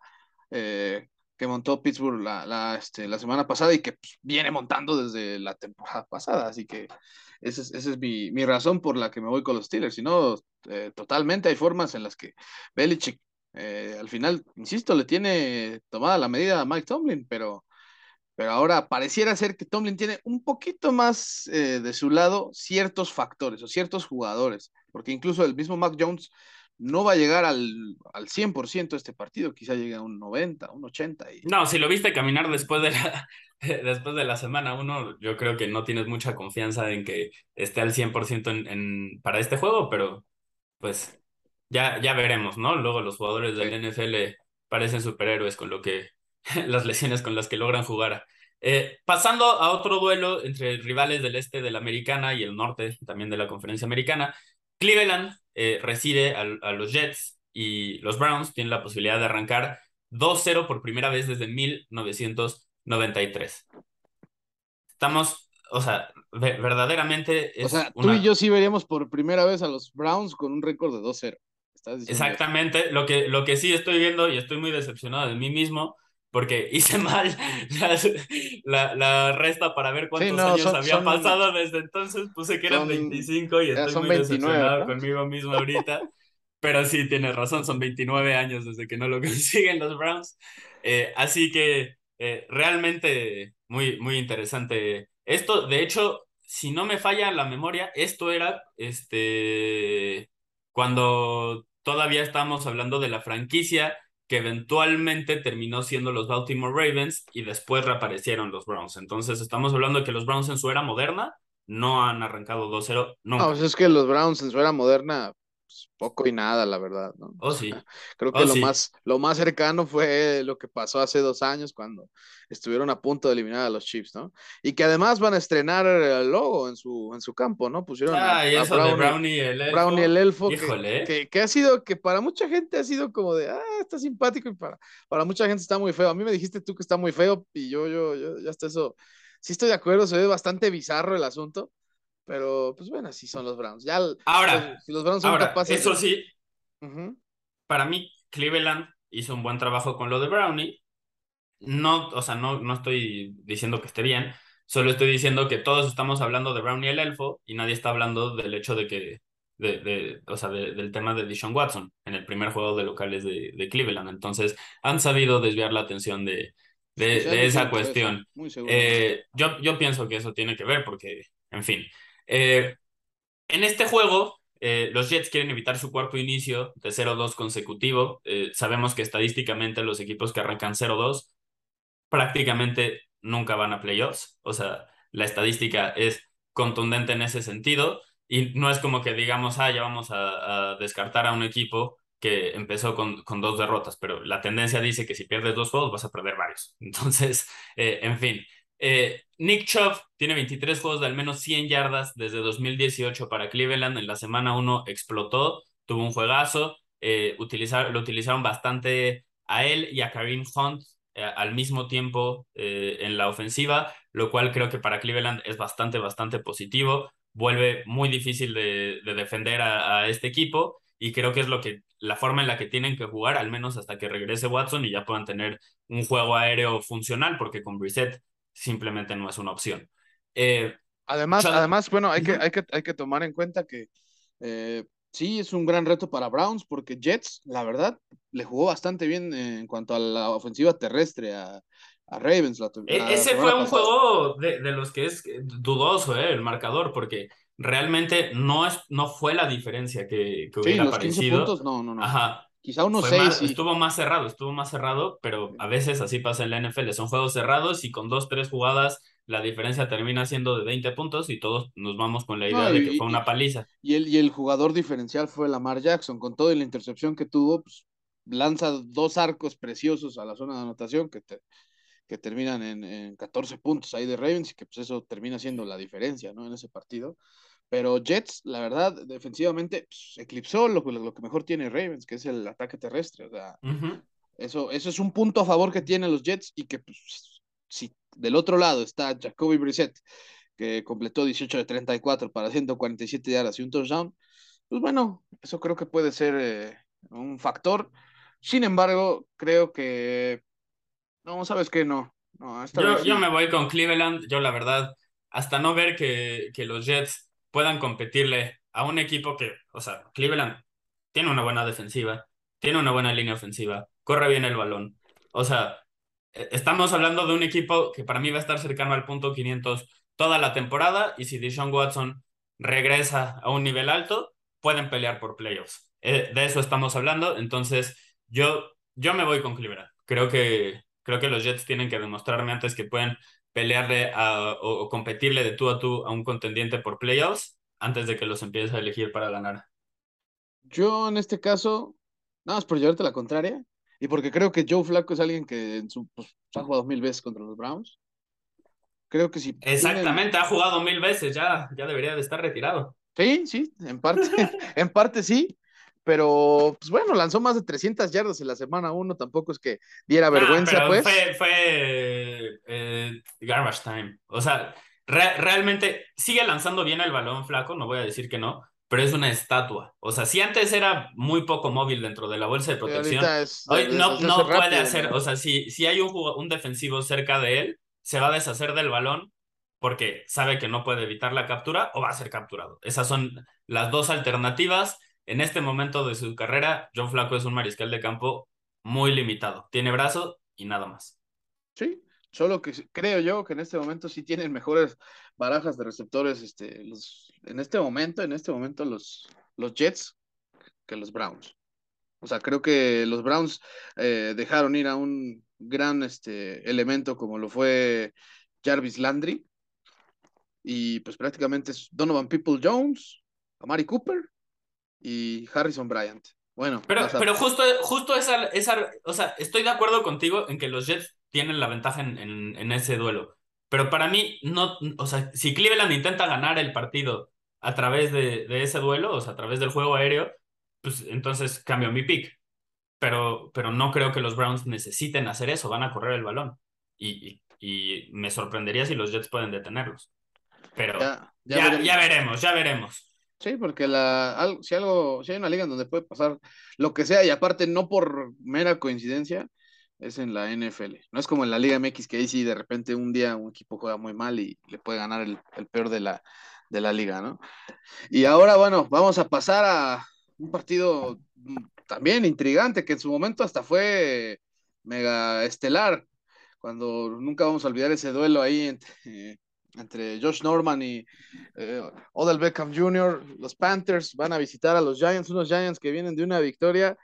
eh, que montó Pittsburgh la, la, este, la semana pasada y que pues, viene montando desde la temporada pasada. Así que esa es, esa es mi, mi, razón por la que me voy con los Steelers. Si no, eh, totalmente hay formas en las que Belichick eh, al final, insisto, le tiene tomada la medida a Mike Tomlin, pero pero ahora pareciera ser que Tomlin tiene un poquito más eh, de su lado ciertos factores o ciertos jugadores, porque incluso el mismo Mac Jones no va a llegar al, al 100% de este partido, quizá llegue a un 90, un 80. Y... No, si lo viste caminar después de, la, después de la semana 1, yo creo que no tienes mucha confianza en que esté al 100% en, en, para este juego, pero pues ya, ya veremos, ¿no? Luego los jugadores del NFL parecen superhéroes con lo que las lesiones con las que logran jugar. Eh, pasando a otro duelo entre rivales del este de la americana y el norte también de la conferencia americana, Cleveland eh, recibe a, los Jets y los Browns tienen la posibilidad de arrancar 2-0 por primera vez desde 1993. Estamos, o sea, verdaderamente... o sea, tú y yo sí veríamos por primera vez a los Browns con un récord de 2-0. Exactamente, lo que, lo que sí estoy viendo y estoy muy decepcionado de mí mismo porque hice mal la, la, resta para ver cuántos años había pasado desde entonces, puse que eran 25 y estoy muy decepcionado conmigo mismo ahorita. Pero sí, tienes razón, son 29 años desde que no lo consiguen los Browns. Eh, así que eh, realmente muy, muy interesante. Esto, de hecho, si no me falla la memoria, esto era este, cuando todavía estábamos hablando de la franquicia que eventualmente terminó siendo los Baltimore Ravens y después reaparecieron los Browns. Entonces estamos hablando de que los Browns en su era moderna no han arrancado 2-0. No, pues es que los Browns en su era moderna pues, poco y nada, la verdad, ¿no? Oh, sí. Creo que oh, lo, más, lo más cercano fue lo que pasó hace dos años cuando estuvieron a punto de eliminar a los Chiefs, ¿no? Y que además van a estrenar el logo en su, en su campo, ¿no? Pusieron ah, y eso de Brownie el elfo. Brownie el elfo. Que, que, ha sido, que para mucha gente ha sido como de, ah, está simpático y para, para mucha gente está muy feo. A mí me dijiste tú que está muy feo y yo, yo, yo, ya está eso. Sí estoy de acuerdo, se ve bastante bizarro el asunto pero, pues bueno, así son los Browns. Ya, ahora, si los Browns son capaces. Eso sí, para mí, Cleveland hizo un buen trabajo con lo de Brownie, no, o sea, no, no estoy diciendo que esté bien, solo estoy diciendo que todos estamos hablando de Brown y el elfo y nadie está hablando del hecho de que, de, de o sea, del tema de Dishon Watson en el primer juego de locales de, de Cleveland. Entonces, han sabido desviar la atención de, de, esa cuestión. Eh, yo, yo pienso que eso tiene que ver porque, en fin, eh, en este juego eh, los Jets quieren evitar su cuarto inicio de 0-2 consecutivo. sabemos que estadísticamente los equipos que arrancan 0-2 prácticamente nunca van a playoffs. O sea, la estadística es contundente en ese sentido y no es como que digamos, ah, ya vamos a, a descartar a un equipo que empezó con, con, dos derrotas, pero la tendencia dice que si pierdes dos juegos vas a perder varios. Entonces, eh, en fin. Eh, Nick Chubb tiene 23 juegos de al menos 100 yardas desde 2018 para Cleveland. En la semana 1 explotó, tuvo un juegazo. Eh, utilizar, lo utilizaron bastante a él y a Kareem Hunt al mismo tiempo en la ofensiva, lo cual creo que para Cleveland es bastante, bastante positivo. Vuelve muy difícil de, de defender a, a este equipo y creo que es lo que la forma en la que tienen que jugar, al menos hasta que regrese Watson y ya puedan tener un juego aéreo funcional, porque con Brissett simplemente no es una opción. Eh, además, además, bueno, hay que, hay, que, hay que tomar en cuenta que eh, sí es un gran reto para Browns, porque Jets, la verdad, le jugó bastante bien en cuanto a la ofensiva terrestre a, a Ravens. E, ese fue un juego de, de, los que es dudoso, eh, el marcador, porque realmente no, es, no fue la diferencia que, que hubiera sí, los parecido. puntos, no, no, no. Ajá. Quizá unos seis. Estuvo más cerrado, estuvo más cerrado, pero a veces así pasa en la NFL. Son juegos cerrados y con dos, tres jugadas la diferencia termina siendo de 20 puntos y todos nos vamos con la idea de que fue una paliza. Y el, y el jugador diferencial fue Lamar Jackson, con toda la intercepción que tuvo, pues, lanza dos arcos preciosos a la zona de anotación que, que terminan en, en 14 puntos ahí de Ravens y que pues eso termina siendo la diferencia, ¿no? En ese partido. Pero Jets, la verdad, defensivamente pues, eclipsó lo, lo, que mejor tiene Ravens, que es el ataque terrestre. O sea, eso, eso es un punto a favor que tienen los Jets y que pues, si del otro lado está Jacoby Brissett, que completó 18 de 34 para 147 yardas y un touchdown, pues bueno, eso creo que puede ser eh, un factor. Sin embargo, creo que no, sabes qué, no. no yo, yo me voy con Cleveland. Yo, la verdad, hasta no ver que, que los Jets puedan competirle a un equipo que, o sea, Cleveland tiene una buena defensiva, tiene una buena línea ofensiva, corre bien el balón. O sea, e, estamos hablando de un equipo que para mí va a estar cercano al punto 500 toda la temporada y si Deshaun Watson regresa a un nivel alto, pueden pelear por playoffs. Eh, de eso estamos hablando, entonces yo, yo me voy con Cleveland. Creo que, creo que los Jets tienen que demostrarme antes que pueden pelearle o, competirle de tú a tú a un contendiente por playoffs antes de que los empieces a elegir para ganar. Yo en este caso, nada más por llevarte la contraria, y porque creo que Joe Flacco es alguien que en su, pues, ha jugado mil veces contra los Browns. Creo que sí. Exactamente, ha jugado mil veces, ya, ya debería de estar retirado. Sí, sí, en parte, en parte sí, pero pues bueno, lanzó más de 300 yardas en la semana 1, tampoco es que diera vergüenza, pues. Fue, fue eh, garbage time. O sea, realmente sigue lanzando bien el balón flaco, no voy a decir que no, pero es una estatua. O sea, si antes era muy poco móvil dentro de la bolsa de protección, hoy no, no puede hacer, o sea, si, si hay un, un defensivo cerca de él, se va a deshacer del balón porque sabe que no puede evitar la captura o va a ser capturado. Esas son las dos alternativas en este momento de su carrera, John Flaco es un mariscal de campo muy limitado. Tiene brazo y nada más. Sí, solo que creo yo que en este momento sí tienen mejores barajas de receptores, este, los, en este momento, en este momento los, los Jets que los Browns. O sea, creo que los Browns eh, dejaron ir a un gran este, elemento como lo fue Jarvis Landry. Y pues prácticamente es Donovan People Jones, Amari Cooper y Harrison Bryant. Bueno, pero, pero justo, justo esa, esa, o sea, estoy de acuerdo contigo en que los Jets tienen la ventaja en, en, ese duelo. Pero para mí, no, o sea, si Cleveland intenta ganar el partido a través de, de ese duelo, o sea, a través del juego aéreo, pues entonces cambio mi pick. Pero, pero no creo que los Browns necesiten hacer eso, van a correr el balón. Y, y, me sorprendería si los Jets pueden detenerlos. Pero ya, ya veremos, ya veremos. Sí, porque la, si algo, si hay una liga en donde puede pasar lo que sea, y aparte no por mera coincidencia, es en la NFL. No es como en la Liga MX que ahí sí de repente un día un equipo juega muy mal y le puede ganar el, peor de la, de la liga, ¿no? Y ahora, bueno, vamos a pasar a un partido también intrigante que en su momento hasta fue mega estelar, cuando nunca vamos a olvidar ese duelo ahí entre, entre Josh Norman y eh, Odell Beckham Jr., los Panthers van a visitar a los Giants, unos Giants que vienen de una victoria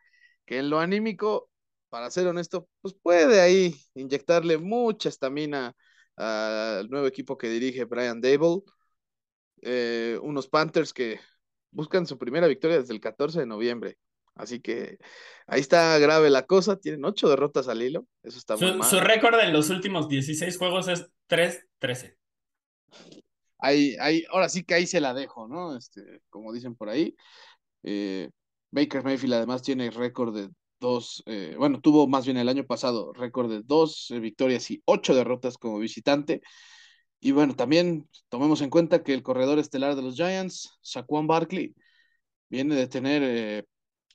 que en lo anímico para ser honesto, pues puede ahí inyectarle mucha estamina al nuevo equipo que dirige Brian Dable. Eh, unos Panthers que buscan su primera victoria desde el 14 de noviembre. Así que ahí está grave la cosa. Tienen ocho derrotas al hilo. Eso está su, muy mal. Su récord en los últimos 16 juegos es 3-13. Ahí, ahí, ahora sí que ahí se la dejo, ¿no? Este, como dicen por ahí. Eh, Baker Mayfield además tiene récord de dos, eh, bueno, tuvo más bien el año pasado récord de dos eh, victorias y ocho derrotas como visitante. Y bueno, también tomemos en cuenta que el corredor estelar de los Giants, Saquon Barkley, viene de tener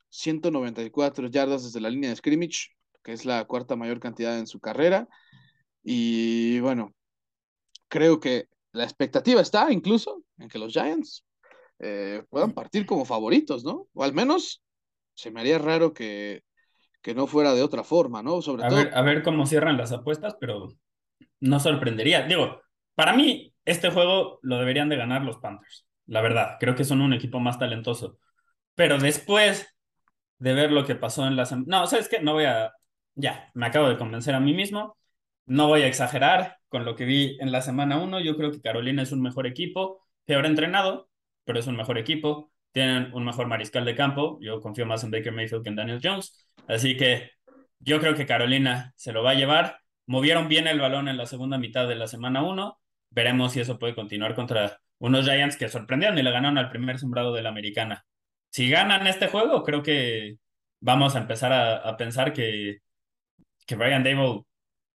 194 eh, yardas desde la línea de scrimmage, que es la cuarta mayor cantidad en su carrera. Y bueno, creo que la expectativa está incluso en que los Giants puedan partir como favoritos, ¿no? O al menos se me haría raro que que no fuera de otra forma, ¿no? Sobre a todo. Ver, a ver cómo cierran las apuestas, pero no sorprendería. Digo, para mí, este juego lo deberían de ganar los Panthers. La verdad, creo que son un equipo más talentoso. Pero después de ver lo que pasó en la semana. No, ¿sabes qué? No voy a. Ya, me acabo de convencer a mí mismo. No voy a exagerar con lo que vi en la semana 1. Yo creo que Carolina es un mejor equipo, peor entrenado, pero es un mejor equipo. Tienen un mejor mariscal de campo. Yo confío más en Baker Mayfield que en Daniel Jones. Así que yo creo que Carolina se lo va a llevar. Movieron bien el balón en la segunda mitad de la semana 1. Veremos si eso puede continuar contra unos Giants que sorprendieron y le ganaron al primer sembrado de la americana. Si ganan este juego, creo que vamos a empezar a, pensar que, que Brian Dable,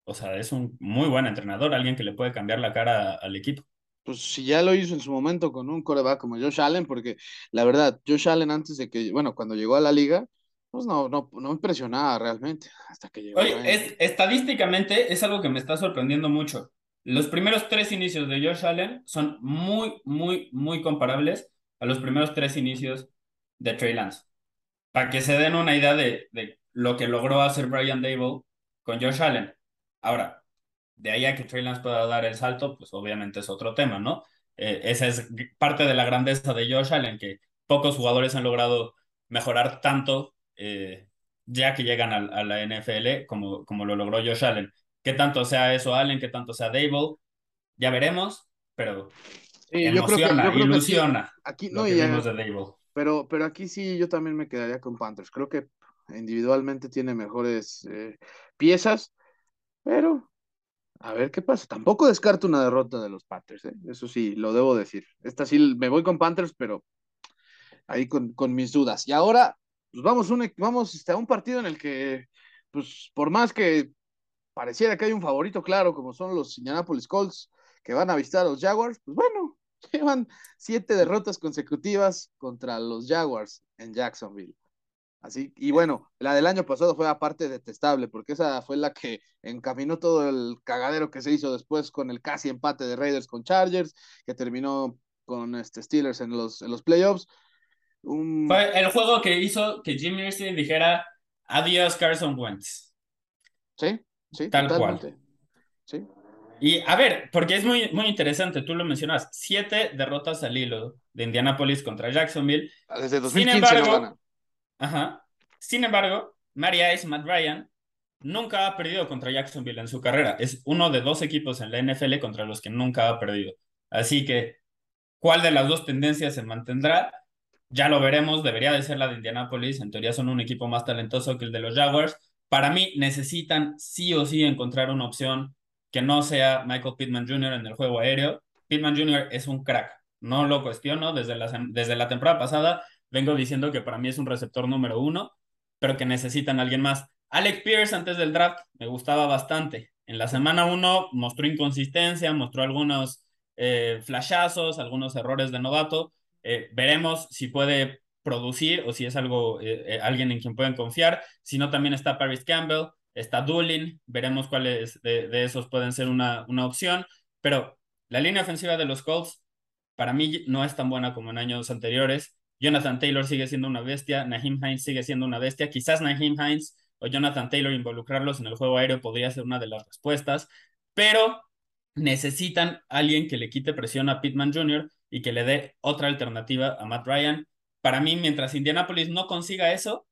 o sea, es un muy buen entrenador, alguien que le puede cambiar la cara al equipo pues si ya lo hizo en su momento con un coreback como Josh Allen, porque la verdad, Josh Allen antes de que, bueno, cuando llegó a la liga, pues no, no, no impresionaba realmente hasta que llegó. Oye, es, estadísticamente es algo que me está sorprendiendo mucho. Los primeros tres inicios de Josh Allen son muy, muy, muy comparables a los primeros tres inicios de Trey Lance. Para que se den una idea de, de lo que logró hacer Brian Dable con Josh Allen. Ahora, de ahí a que Trey Lance pueda dar el salto, pues obviamente es otro tema, ¿no? Eh, esa es parte de la grandeza de Josh Allen, que pocos jugadores han logrado mejorar tanto eh, ya que llegan a, la NFL como, como lo logró Josh Allen. ¿Qué tanto sea eso Allen? ¿Qué tanto sea Dable? Ya veremos, pero emociona, ilusiona. aquí, no, de Pero, pero aquí sí yo también me quedaría con Panthers. Creo que individualmente tiene mejores eh, piezas, pero a ver qué pasa. Tampoco descarto una derrota de los Panthers, ¿eh? eso sí, lo debo decir. Esta sí me voy con Panthers, pero ahí con, con mis dudas. Y ahora pues vamos, un, vamos este, a un partido en el que, pues por más que pareciera que hay un favorito claro, como son los Indianapolis Colts, que van a visitar a los Jaguars, pues bueno, llevan siete derrotas consecutivas contra los Jaguars en Jacksonville. Así, y bueno, la del año pasado fue aparte detestable, porque esa fue la que encaminó todo el cagadero que se hizo después con el casi empate de Raiders con Chargers, que terminó con este Steelers en los, en los playoffs. Fue el juego que hizo que Jim Irsay dijera adiós Carson Wentz. Sí, sí, tal cual. Sí. Y a ver, porque es muy, muy interesante, tú lo mencionas, siete derrotas al hilo de Indianapolis contra Jacksonville. Desde 2015 sin embargo, Ajá. Sin embargo, Mary Ice, Matt Ryan, nunca ha perdido contra Jacksonville en su carrera. Es uno de dos equipos en la NFL contra los que nunca ha perdido. Así que, ¿cuál de las dos tendencias se mantendrá? Ya lo veremos, debería de ser la de Indianapolis, en teoría son un equipo más talentoso que el de los Jaguars. Para mí necesitan sí o sí encontrar una opción que no sea Michael Pittman Jr. en el juego aéreo. Pittman Jr. es un crack, no lo cuestiono, desde la, desde la temporada pasada vengo diciendo que para mí es un receptor número uno, pero que necesitan a alguien más. Alec Pierce antes del draft me gustaba bastante. En la semana uno mostró inconsistencia, mostró algunos eh, flashazos, algunos errores de novato, eh, veremos si puede producir o si es algo, eh, eh, alguien en quien pueden confiar. Si no, también está Paris Campbell. está Doolin, veremos cuáles de, esos pueden ser una, una opción, pero la línea ofensiva de los Colts para mí no es tan buena como en años anteriores. Jonathan Taylor sigue siendo una bestia, Naheem Hines sigue siendo una bestia, quizás Naheem Hines o Jonathan Taylor involucrarlos en el juego aéreo podría ser una de las respuestas, pero necesitan alguien que le quite presión a Pittman Jr. y que le dé otra alternativa a Matt Ryan. Para mí, mientras Indianapolis no consiga eso,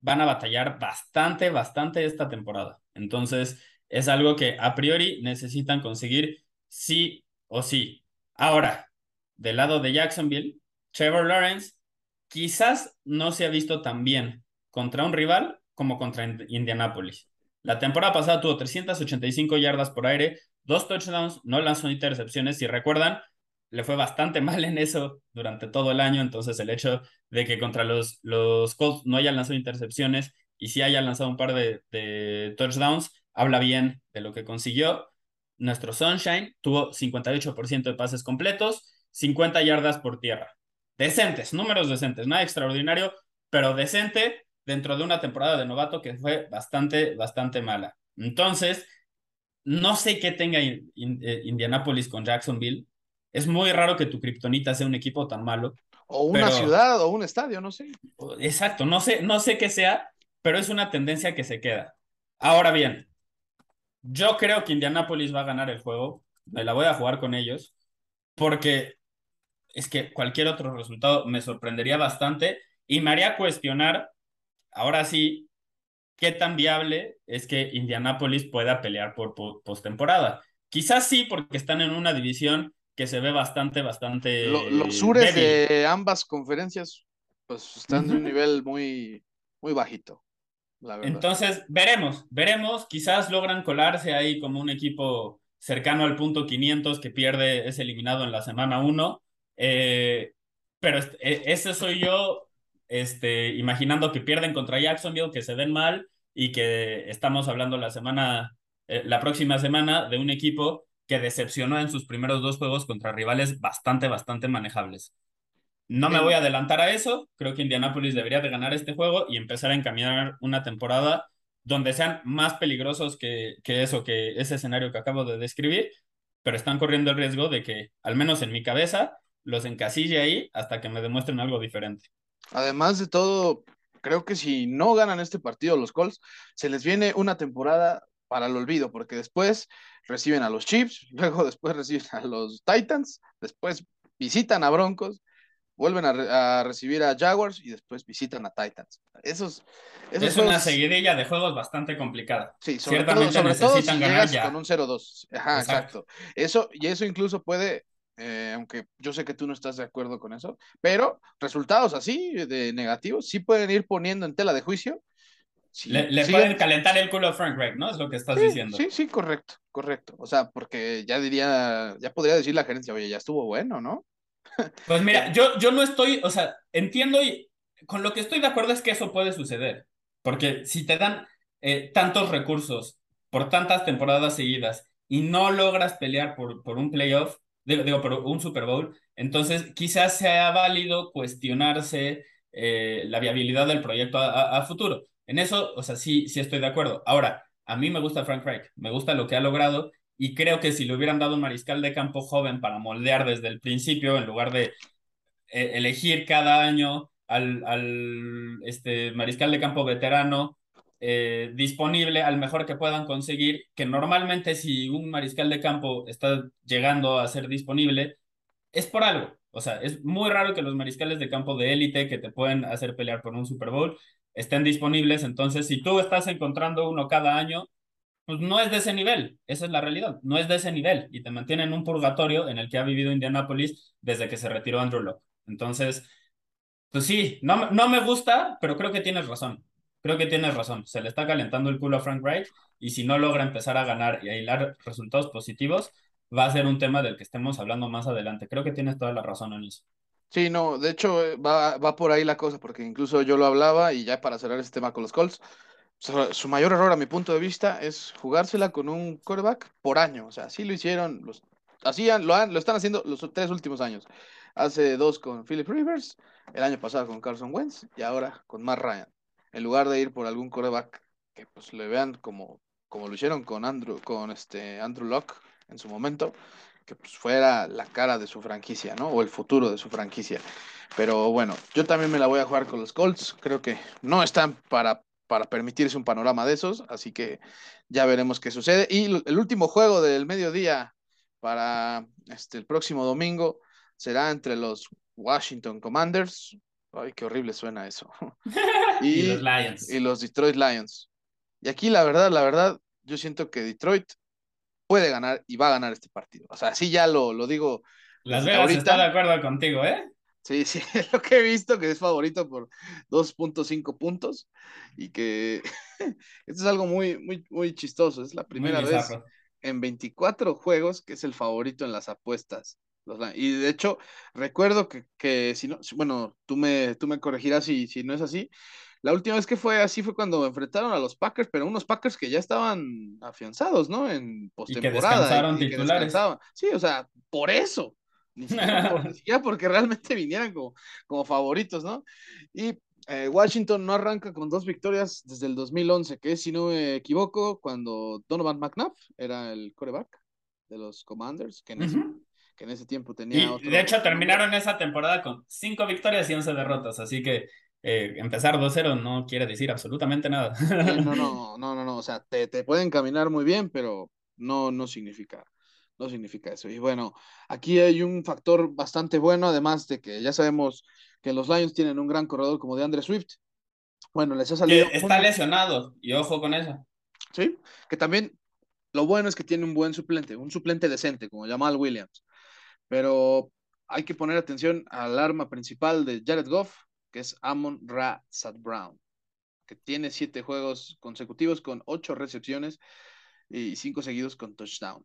van a batallar bastante, bastante esta temporada. Entonces, es algo que a priori necesitan conseguir sí o sí. Ahora, del lado de Jacksonville, Trevor Lawrence quizás no se ha visto tan bien contra un rival como contra Indianapolis. La temporada pasada tuvo 385 yardas por aire, dos touchdowns, no lanzó intercepciones. Si recuerdan, le fue bastante mal en eso durante todo el año. Entonces, el hecho de que contra los, los Colts no haya lanzado intercepciones y sí haya lanzado un par de, de touchdowns, habla bien de lo que consiguió. Nuestro Sunshine tuvo 58% de pases completos, 50 yardas por tierra. Decentes, números decentes, nada extraordinario, pero decente dentro de una temporada de novato que fue bastante, bastante mala. Entonces, no sé qué tenga eh, Indianapolis con Jacksonville. Es muy raro que tu kriptonita sea un equipo tan malo. O una ciudad o un estadio, no sé. Exacto, no sé, no sé qué sea, pero es una tendencia que se queda. Ahora bien, yo creo que Indianapolis va a ganar el juego. Me la voy a jugar con ellos porque es que cualquier otro resultado me sorprendería bastante y me haría cuestionar, ahora sí, qué tan viable es que Indianapolis pueda pelear por postemporada. Quizás sí, porque están en una división que se ve bastante, bastante. los sures de ambas conferencias, pues están de un nivel muy, muy bajito. La verdad. Entonces, veremos, veremos. Quizás logran colarse ahí como un equipo cercano al punto 500 que pierde, es eliminado en la semana 1 eh, pero e, ese soy yo, este, imaginando que pierden contra Jacksonville, que se ven mal y que estamos hablando la semana, eh, la próxima semana de un equipo que decepcionó en sus primeros dos juegos contra rivales bastante, bastante manejables. No me voy a adelantar a eso, creo que Indianapolis debería de ganar este juego y empezar a encaminar una temporada donde sean más peligrosos que, que eso, que ese escenario que acabo de describir, pero están corriendo el riesgo de que, al menos en mi cabeza, los encasille ahí hasta que me demuestren algo diferente. Además de todo, creo que si no ganan este partido los Colts, se les viene una temporada para el olvido, porque después reciben a los Chiefs, luego después reciben a los Titans, después visitan a Broncos, vuelven a, recibir a Jaguars y después visitan a Titans. Esos, es una seguidilla de juegos bastante complicada. Sí, sobre Ciertamente todo, necesitan ganar ya. con un 0-2. Ajá, exacto. Eso, y eso incluso puede eh, aunque yo sé que tú no estás de acuerdo con eso, pero resultados así de negativos sí pueden ir poniendo en tela de juicio. le, pueden calentar el culo a Frank Reich, ¿no? Es lo que estás diciendo. Sí, sí, correcto, correcto. O sea, porque ya diría, ya podría decir la gerencia, oye, ya estuvo bueno, ¿no? Pues mira, yo, yo no estoy, o sea, entiendo y con lo que estoy de acuerdo es que eso puede suceder, porque si te dan eh, tantos recursos por tantas temporadas seguidas y no logras pelear por, por un playoff, digo, pero un Super Bowl. Entonces, quizás sea válido cuestionarse eh, la viabilidad del proyecto a, futuro. En eso, o sea, sí, sí estoy de acuerdo. Ahora, a mí me gusta Frank Reich, me gusta lo que ha logrado y creo que si le hubieran dado un mariscal de campo joven para moldear desde el principio, en lugar de eh, elegir cada año al, al este, mariscal de campo veterano, eh, disponible al mejor que puedan conseguir, que normalmente si un mariscal de campo está llegando a ser disponible, es por algo. O sea, es muy raro que los mariscales de campo de élite que te pueden hacer pelear por un Super Bowl estén disponibles. Entonces, si tú estás encontrando uno cada año, pues no es de ese nivel. Esa es la realidad. No es de ese nivel y te mantiene en un purgatorio en el que ha vivido Indianapolis desde que se retiró Andrew Locke. Entonces, pues sí, no, no me gusta, pero creo que tienes razón creo que tienes razón. Se le está calentando el culo a Frank Wright y si no logra empezar a ganar y a hilar resultados positivos, va a ser un tema del que estemos hablando más adelante. Creo que tienes toda la razón en eso. Sí, no, de hecho eh, va, va por ahí la cosa, porque incluso yo lo hablaba y ya para cerrar este tema con los Colts, su mayor error a mi punto de vista es jugársela con un quarterback por año. O sea, así lo hicieron, los, hacían, lo, han, lo están haciendo los tres últimos años. Hace dos con Philip Rivers, el año pasado con Carson Wentz y ahora con Matt Ryan en lugar de ir por algún coreback que pues le vean como, como lo hicieron con Andrew, con este Andrew Locke en su momento, que pues fuera la cara de su franquicia, ¿no? O el futuro de su franquicia. Pero bueno, yo también me la voy a jugar con los Colts. Creo que no están para, para permitirse un panorama de esos, así que ya veremos qué sucede. Y el último juego del mediodía para este, el próximo domingo será entre los Washington Commanders. Ay, qué horrible suena eso. y, los Lions. Y los Detroit Lions. Y aquí la verdad, la verdad, yo siento que Detroit puede ganar y va a ganar este partido. O sea, sí ya lo, lo digo. Las Vegas está de acuerdo contigo, ¿eh? Sí, sí, es lo que he visto, que es favorito por 2.5 puntos y que esto es algo muy, muy, muy chistoso. Es la primera vez en 24 juegos que es el favorito en las apuestas. Y de hecho, recuerdo que, que si no, bueno, tú me, tú me corregirás si, si no es así, la última vez que fue así fue cuando enfrentaron a los Packers, pero unos Packers que ya estaban afianzados, ¿no? En postemporada. Y, que titulares. sí, o sea, por eso. Ni siquiera, porque realmente vinieran como, como favoritos, ¿no? Y eh, Washington no arranca con dos victorias desde el 2011, que es, si no me equivoco, cuando Donovan McNabb era el coreback de los Commanders, que en, ese, que en ese tiempo tenía... Y de hecho terminaron esa temporada con cinco victorias y once derrotas, así que eh, empezar 2-0 no quiere decir absolutamente nada. no, no, no, no, no, o sea, te, te, pueden caminar muy bien, pero no, no significa, no significa eso. Y bueno, aquí hay un factor bastante bueno, además de que ya sabemos que los Lions tienen un gran corredor como de Andre Swift. Bueno, les ha salido... está lesionado, y ojo con eso. Sí, que también lo bueno es que tiene un buen suplente, un suplente decente, como Jamal Williams. Pero hay que poner atención al arma principal de Jared Goff, que es Amon Ra Sad Brown, que tiene siete juegos consecutivos con ocho recepciones y cinco seguidos con touchdown.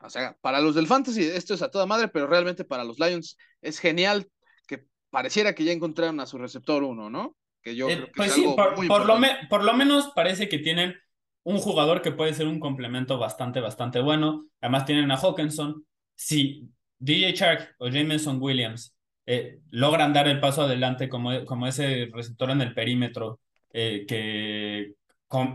O sea, para los del Fantasy esto es a toda madre, pero realmente para los Lions es genial que pareciera que ya encontraron a su receptor uno, ¿no? Que yo eh, pues sí, por, lo por, lo menos parece que tienen un jugador que puede ser un complemento bastante, bastante bueno. Además tienen a Hawkinson. Si DJ Shark o Jameson Williams eh, logran dar el paso adelante como, como ese receptor en el perímetro eh, que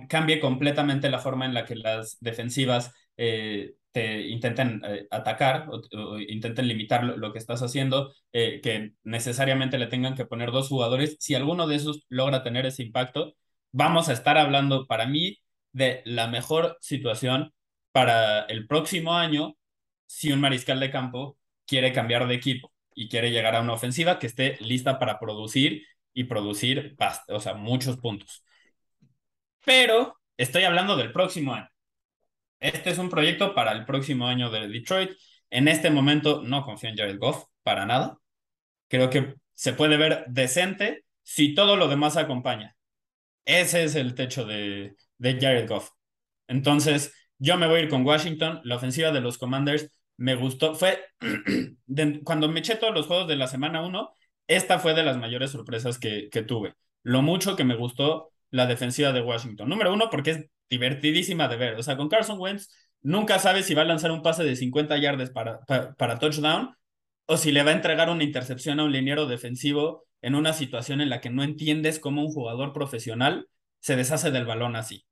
cambie completamente la forma en la que las defensivas eh, te intenten atacar o, intenten limitar lo, que estás haciendo, que necesariamente le tengan que poner dos jugadores. Si alguno de esos logra tener ese impacto, vamos a estar hablando para mí de la mejor situación para el próximo año si un mariscal de campo quiere cambiar de equipo y quiere llegar a una ofensiva que esté lista para producir y producir o sea, muchos puntos. Pero estoy hablando del próximo año. Este es un proyecto para el próximo año de Detroit. En este momento no confío en Jared Goff para nada. Creo que se puede ver decente si todo lo demás acompaña. Ese es el techo de, de Jared Goff. Entonces, yo me voy a ir con Washington. La ofensiva de los Commanders me gustó. Fue cuando me eché todos los juegos de la semana 1, esta fue de las mayores sorpresas que, que tuve. Lo mucho que me gustó la defensiva de Washington. Número uno, porque es divertidísima de ver. O sea, con Carson Wentz nunca sabes si va a lanzar un pase de 50 yardas para, para, touchdown o si le va a entregar una intercepción a un liniero defensivo en una situación en la que no entiendes cómo un jugador profesional se deshace del balón así.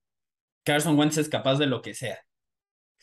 Carson Wentz es capaz de lo que sea.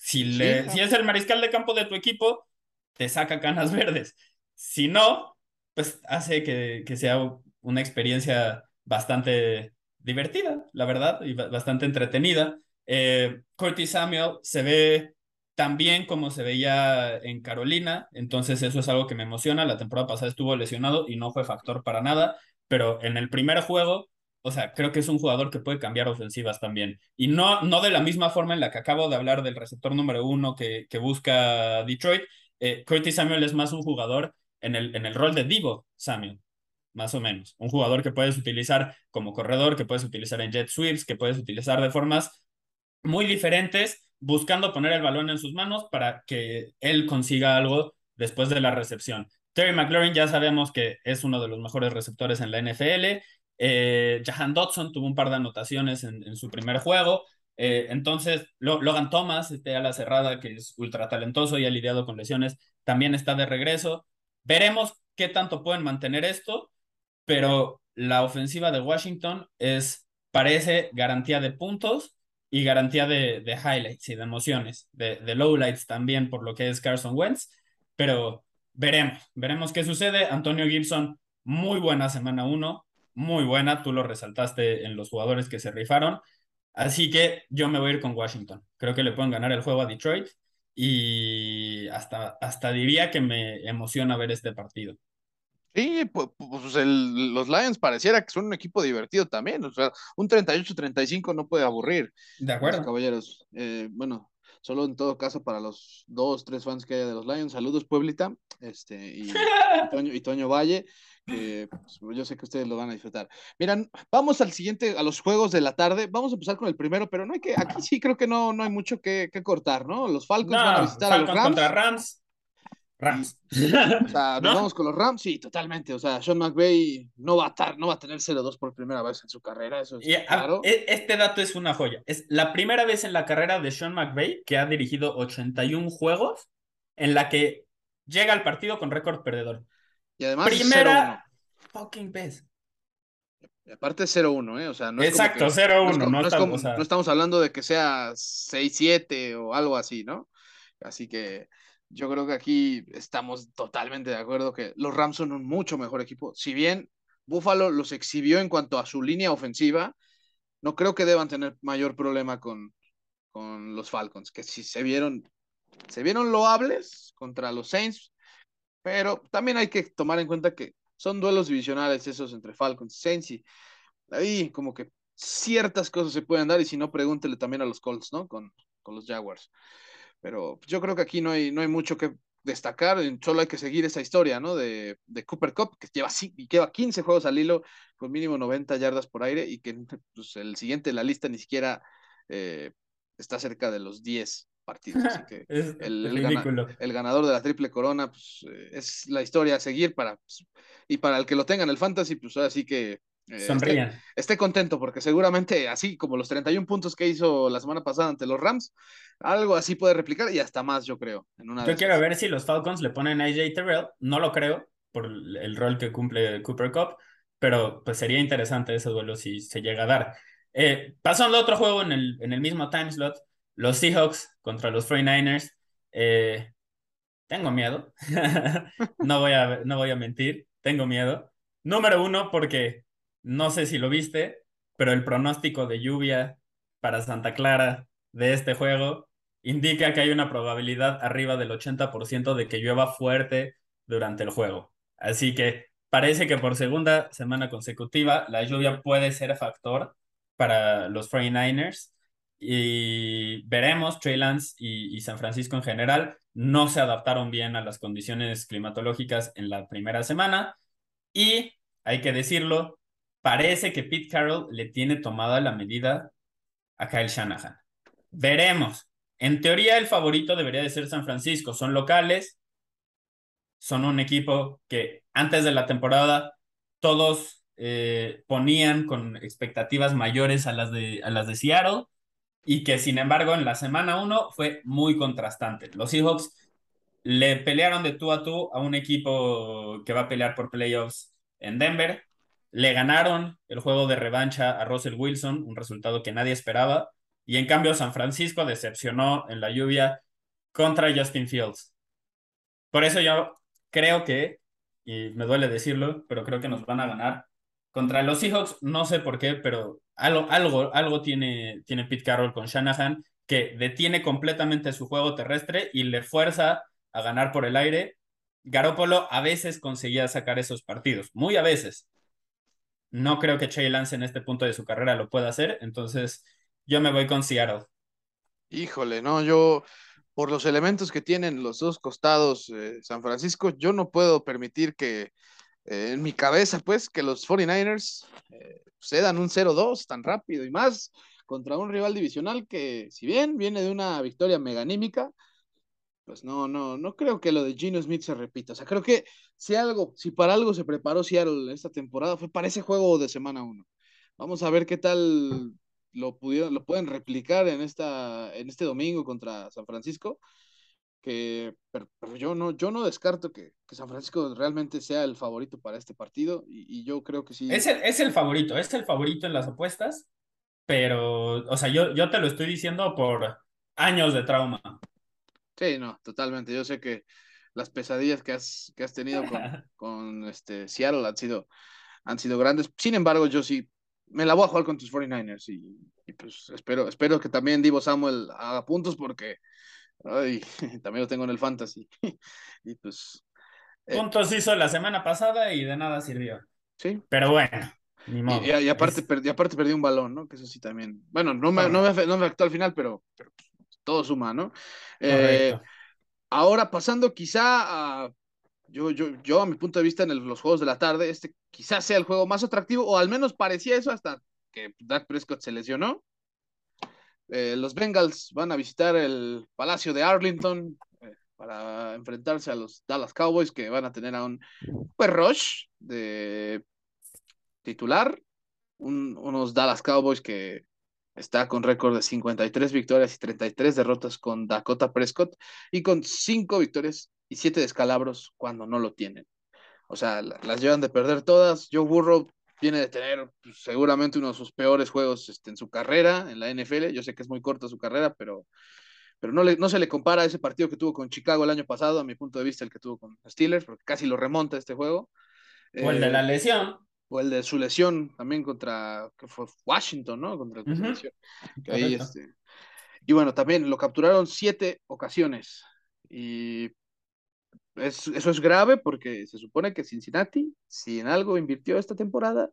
Si, le, si es el mariscal de campo de tu equipo, te saca canas verdes. Si no, pues hace que, que sea una experiencia bastante divertida, la verdad, y bastante entretenida. Eh, Curtis Samuel se ve tan bien como se veía en Carolina, entonces eso es algo que me emociona. La temporada pasada estuvo lesionado y no fue factor para nada, pero en el primer juego o sea, creo que es un jugador que puede cambiar ofensivas también. Y no, no de la misma forma en la que acabo de hablar del receptor número uno que, que busca Detroit. Eh, Curtis Samuel es más un jugador en el, en el rol de Divo Samuel, más o menos. Un jugador que puedes utilizar como corredor, que puedes utilizar en jet sweeps, que puedes utilizar de formas muy diferentes, buscando poner el balón en sus manos para que él consiga algo después de la recepción. Terry McLaurin ya sabemos que es uno de los mejores receptores en la NFL eh, Jahan Dodson tuvo un par de anotaciones en, su primer juego. Eh, entonces, Logan Thomas, este la cerrada, que es ultra talentoso y ha lidiado con lesiones, también está de regreso. Veremos qué tanto pueden mantener esto, pero la ofensiva de Washington es parece garantía de puntos y garantía de, highlights y de emociones, de, de lowlights también por lo que es Carson Wentz, pero veremos, veremos qué sucede. Antonio Gibson, muy buena semana uno, muy buena, tú lo resaltaste en los jugadores que se rifaron, así que yo me voy a ir con Washington, creo que le pueden ganar el juego a Detroit y hasta, hasta diría que me emociona ver este partido. Sí, pues, pues los Lions pareciera que son un equipo divertido también. O sea, un 38-35 no puede aburrir. De acuerdo. caballeros. Eh, bueno, solo en todo caso para los dos, tres fans que haya de los Lions. Saludos, Pueblita. Este, y, y, Toño, Valle, que pues, yo sé que ustedes lo van a disfrutar. Miran, vamos al siguiente, a los juegos de la tarde. Vamos a empezar con el primero, pero no hay que, aquí sí creo que no, no hay mucho que, cortar, ¿no? Los Falcons van a visitar a los Rams. contra Rams. Rams. o sea, nos vamos con los Rams, sí, totalmente. O sea, Sean McVay no va a estar, no va a tener 0-2 por primera vez en su carrera, eso es claro. E, este dato es una joya. Es la primera vez en la carrera de Sean McVay que ha dirigido 81 juegos en la que llega al partido con récord perdedor. Y además primera fucking vez. Y aparte 0-1, ¿eh? O sea, no es Exacto, 0-1. No, no, estamos hablando de que sea 6-7 o algo así, ¿no? Así que yo creo que aquí estamos totalmente de acuerdo que los Rams son un mucho mejor equipo. Si bien Buffalo los exhibió en cuanto a su línea ofensiva, no creo que deban tener mayor problema con, con los Falcons, que si se vieron, se vieron loables contra los Saints, pero también hay que tomar en cuenta que son duelos divisionales esos entre Falcons y Saints y ahí como que ciertas cosas se pueden dar y si no, pregúntele también a los Colts, ¿no? Con, con los Jaguars. Pero yo creo que aquí no hay, no hay mucho que destacar, solo hay que seguir esa historia, ¿no? De, de Cooper Cup, que lleva, lleva 15 juegos al hilo con mínimo 90 yardas por aire y que pues, el siguiente en la lista ni siquiera eh, está cerca de los 10 partidos. Así que el, el, ganador de la triple corona pues, eh, es la historia a seguir para, pues, y para el que lo tenga en el fantasy, pues ahora sí que eh, Sonrían. Esté, contento porque seguramente así como los 31 puntos que hizo la semana pasada ante los Rams, algo así puede replicar y hasta más, yo creo. yo quiero ver si los Falcons le ponen a AJ Terrell, no lo creo por el rol que cumple Cooper Cup, pero pues sería interesante ese duelo si se llega a dar. Eh, pasando a otro juego en el, en el mismo time slot, los Seahawks contra los 49ers. Eh, tengo miedo, no, voy a, no voy a mentir, tengo miedo. Número uno, porque no sé si lo viste, pero el pronóstico de lluvia para Santa Clara de este juego indica que hay una probabilidad arriba del 80% de que llueva fuerte durante el juego. Así que parece que por segunda semana consecutiva la lluvia puede ser factor para los 49ers y veremos, Trey Lance y, y, San Francisco en general no se adaptaron bien a las condiciones climatológicas en la primera semana y hay que decirlo, parece que Pete Carroll le tiene tomada la medida a Kyle Shanahan. Veremos. En teoría, el favorito debería de ser San Francisco. Son locales, son un equipo que antes de la temporada todos eh, ponían con expectativas mayores a las, de, a las de Seattle y que sin embargo en la semana 1 fue muy contrastante. Los Seahawks le pelearon de tú a tú a un equipo que va a pelear por playoffs en Denver le ganaron el juego de revancha a Russell Wilson, un resultado que nadie esperaba. Y en cambio, San Francisco decepcionó en la lluvia contra Justin Fields. Por eso yo creo que, y me duele decirlo, pero creo que nos van a ganar. Contra los Seahawks, no sé por qué, pero algo, algo, algo tiene, tiene Pete Carroll con Shanahan que detiene completamente su juego terrestre y le fuerza a ganar por el aire. Garópolo a veces conseguía sacar esos partidos, muy a veces, no creo que Trey Lance en este punto de su carrera lo pueda hacer, entonces yo me voy con Seattle. Híjole, no, yo por los elementos que tienen los dos costados eh, San Francisco, yo no puedo permitir que en mi cabeza, pues, que los 49ers eh, cedan un 0-2 tan rápido y más contra un rival divisional que, si bien viene de una victoria meganímica, pues no, no, no creo que lo de Gino Smith se repita. O sea, creo que si algo, si para algo se preparó Seattle esta temporada, fue para ese juego de semana uno. Vamos a ver qué tal lo pudieron, lo pueden replicar en esta, en este domingo contra San Francisco. Que, pero, yo no, yo no descarto que, que, San Francisco realmente sea el favorito para este partido, y, y yo creo que sí. Es el, es el favorito, es el favorito en las apuestas, pero, o sea, yo, yo te lo estoy diciendo por años de trauma. Sí, no, totalmente. Yo sé que las pesadillas que has, que has tenido con, con este Seattle han sido, han sido grandes. Sin embargo, yo sí me la voy a jugar con tus 49ers y, pues espero, espero que también Divo Samuel haga puntos porque ay, también lo tengo en el fantasy. y pues. Eh, puntos hizo la semana pasada y de nada sirvió. Sí. Pero bueno. Ni modo. Y, aparte, perdí, aparte perdí un balón, ¿no? Que eso sí también. Bueno, no me, no me, afectó al final, pero, todo suma, ¿no? Eh, ahora pasando quizá a yo, yo, yo, a mi punto de vista, en los juegos de la tarde, este quizás sea el juego más atractivo, o al menos parecía eso hasta que Dak Prescott se lesionó. Eh, los Bengals van a visitar el Palacio de Arlington eh, para enfrentarse a los Dallas Cowboys, que van a tener a un Super Rush de titular, unos Dallas Cowboys que está con récord de 53 victorias y 33 derrotas con Dakota Prescott y con 5 victorias y siete descalabros cuando no lo tienen. O sea, las llevan de perder todas. Joe Burrow viene de tener pues, seguramente uno de sus peores juegos este, en su carrera en la NFL. Yo sé que es muy corta su carrera, pero, pero no, le, no se le compara a ese partido que tuvo con Chicago el año pasado, a mi punto de vista, el que tuvo con Steelers, porque casi lo remonta este juego. O el de la eh, lesión. O el de su lesión también contra, que fue Washington, ¿no? Contra el este, y bueno, también lo capturaron siete ocasiones. Y eso es grave porque se supone que Cincinnati, si en algo invirtió esta temporada,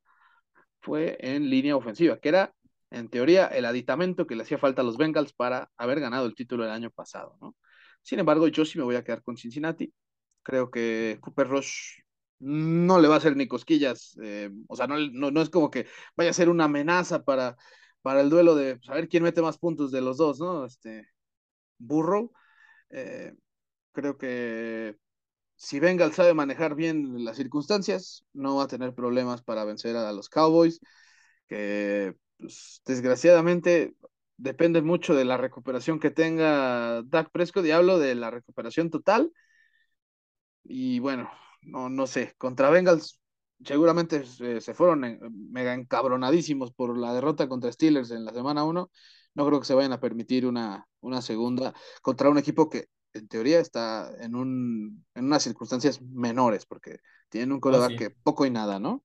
fue en línea ofensiva, que era, en teoría, el aditamento que le hacía falta a los Bengals para haber ganado el título el año pasado, ¿no? Sin embargo, yo sí me voy a quedar con Cincinnati. Creo que Cooper Rush no le va a hacer ni cosquillas, eh, o sea, no, no, es como que vaya a ser una amenaza para, para el duelo de saber quién mete más puntos de los dos, ¿no? Este, Burrow. Eh, creo que si Bengal sabe manejar bien las circunstancias, no va a tener problemas para vencer a los Cowboys, que pues, desgraciadamente depende mucho de la recuperación que tenga Dak Prescott, y hablo de la recuperación total. Y bueno, no, no sé, contra Bengals seguramente se, fueron mega encabronadísimos por la derrota contra Steelers en la semana 1. No creo que se vayan a permitir una, una segunda contra un equipo que en teoría está en, un, en unas circunstancias menores, porque tienen un coreback que poco y nada, ¿no?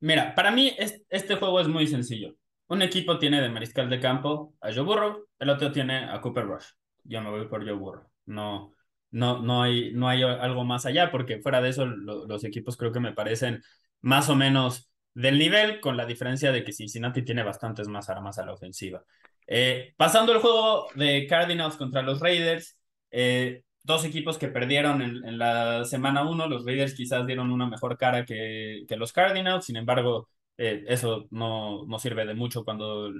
Mira, para mí este juego es muy sencillo. Un equipo tiene de mariscal de campo a Joe Burrow, el otro tiene a Cooper Rush. Yo me voy por Joe Burrow. No, no, no, hay, no hay algo más allá, porque fuera de eso los equipos creo que me parecen más o menos del nivel, con la diferencia de que Cincinnati tiene bastantes más armas a la ofensiva. Eh, pasando el juego de Cardinals contra los Raiders, eh, dos equipos que perdieron en, la semana uno, los Raiders quizás dieron una mejor cara que, que los Cardinals, sin embargo, eh, eso no, no, sirve de mucho cuando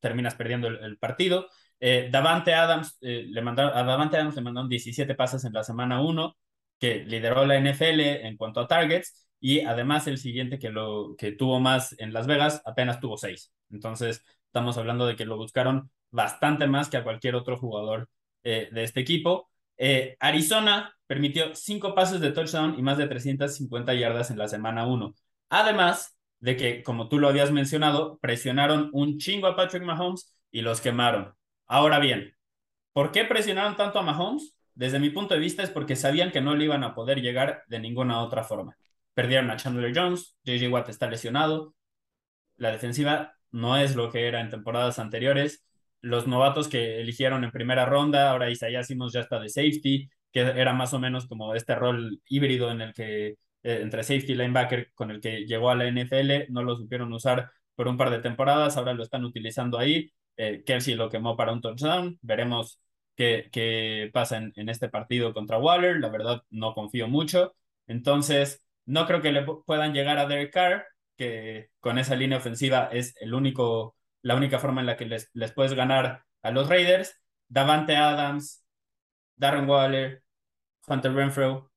terminas perdiendo el, partido. Eh, Davante Adams, le mandaron, Davante Adams le mandaron 17 pases en la semana 1, que lideró la NFL en cuanto a targets, y además el siguiente que, lo, que tuvo más en Las Vegas apenas tuvo 6. Entonces, estamos hablando de que lo buscaron bastante más que a cualquier otro jugador eh, de este equipo. Eh, Arizona permitió cinco pases de touchdown y más de 350 yardas en la semana 1. Además de que, como tú lo habías mencionado, presionaron un chingo a Patrick Mahomes y los quemaron. Ahora bien, ¿por qué presionaron tanto a Mahomes? Desde mi punto de vista es porque sabían que no le iban a poder llegar de ninguna otra forma. Perdieron a Chandler Jones, JJ Watt está lesionado, la defensiva no es lo que era en temporadas anteriores los novatos que eligieron en primera ronda, ahora Isaiah Simmons ya está de safety, que era más o menos como este rol híbrido en el que eh, entre safety y linebacker con el que llegó a la NFL, no lo supieron usar por un par de temporadas, ahora lo están utilizando ahí. Eh, Kelsey lo quemó para un touchdown, veremos qué, qué pasa en, en, este partido contra Waller, la verdad no confío mucho, entonces no creo que le puedan llegar a Derek Carr, que con esa línea ofensiva es el único la única forma en la que les, les puedes ganar a los Raiders. Davante Adams, Darren Waller, Hunter Renfro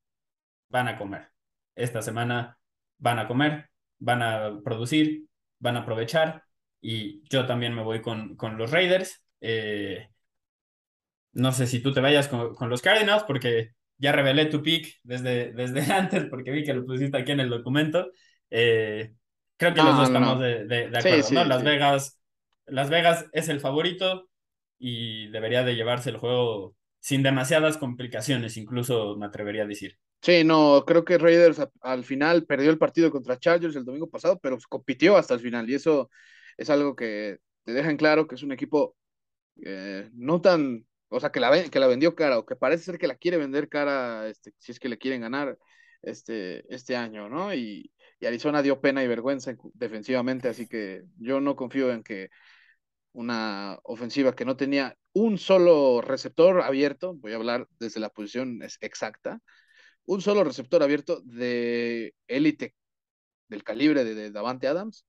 van a comer. Esta semana van a comer, van a producir, van a aprovechar y yo también me voy con, con los Raiders. Eh, no sé si tú te vayas con, con, los Cardinals porque ya revelé tu pick desde, desde antes porque vi que lo pusiste aquí en el documento. Eh, creo que los dos estamos de, de, acuerdo, ¿no? Las Vegas Las Vegas es el favorito y debería de llevarse el juego sin demasiadas complicaciones, incluso me atrevería a decir. Sí, no, creo que Raiders al final perdió el partido contra Chargers el domingo pasado, pero compitió hasta el final y eso es algo que te deja en claro que es un equipo eh, no tan, o sea, que la, que la vendió cara o que parece ser que la quiere vender cara este, si es que le quieren ganar este, este año, ¿no? Y, y Arizona dio pena y vergüenza defensivamente, así que yo no confío en que una ofensiva que no tenía un solo receptor abierto, voy a hablar desde la posición exacta, un solo receptor abierto de élite del calibre de, Davante Adams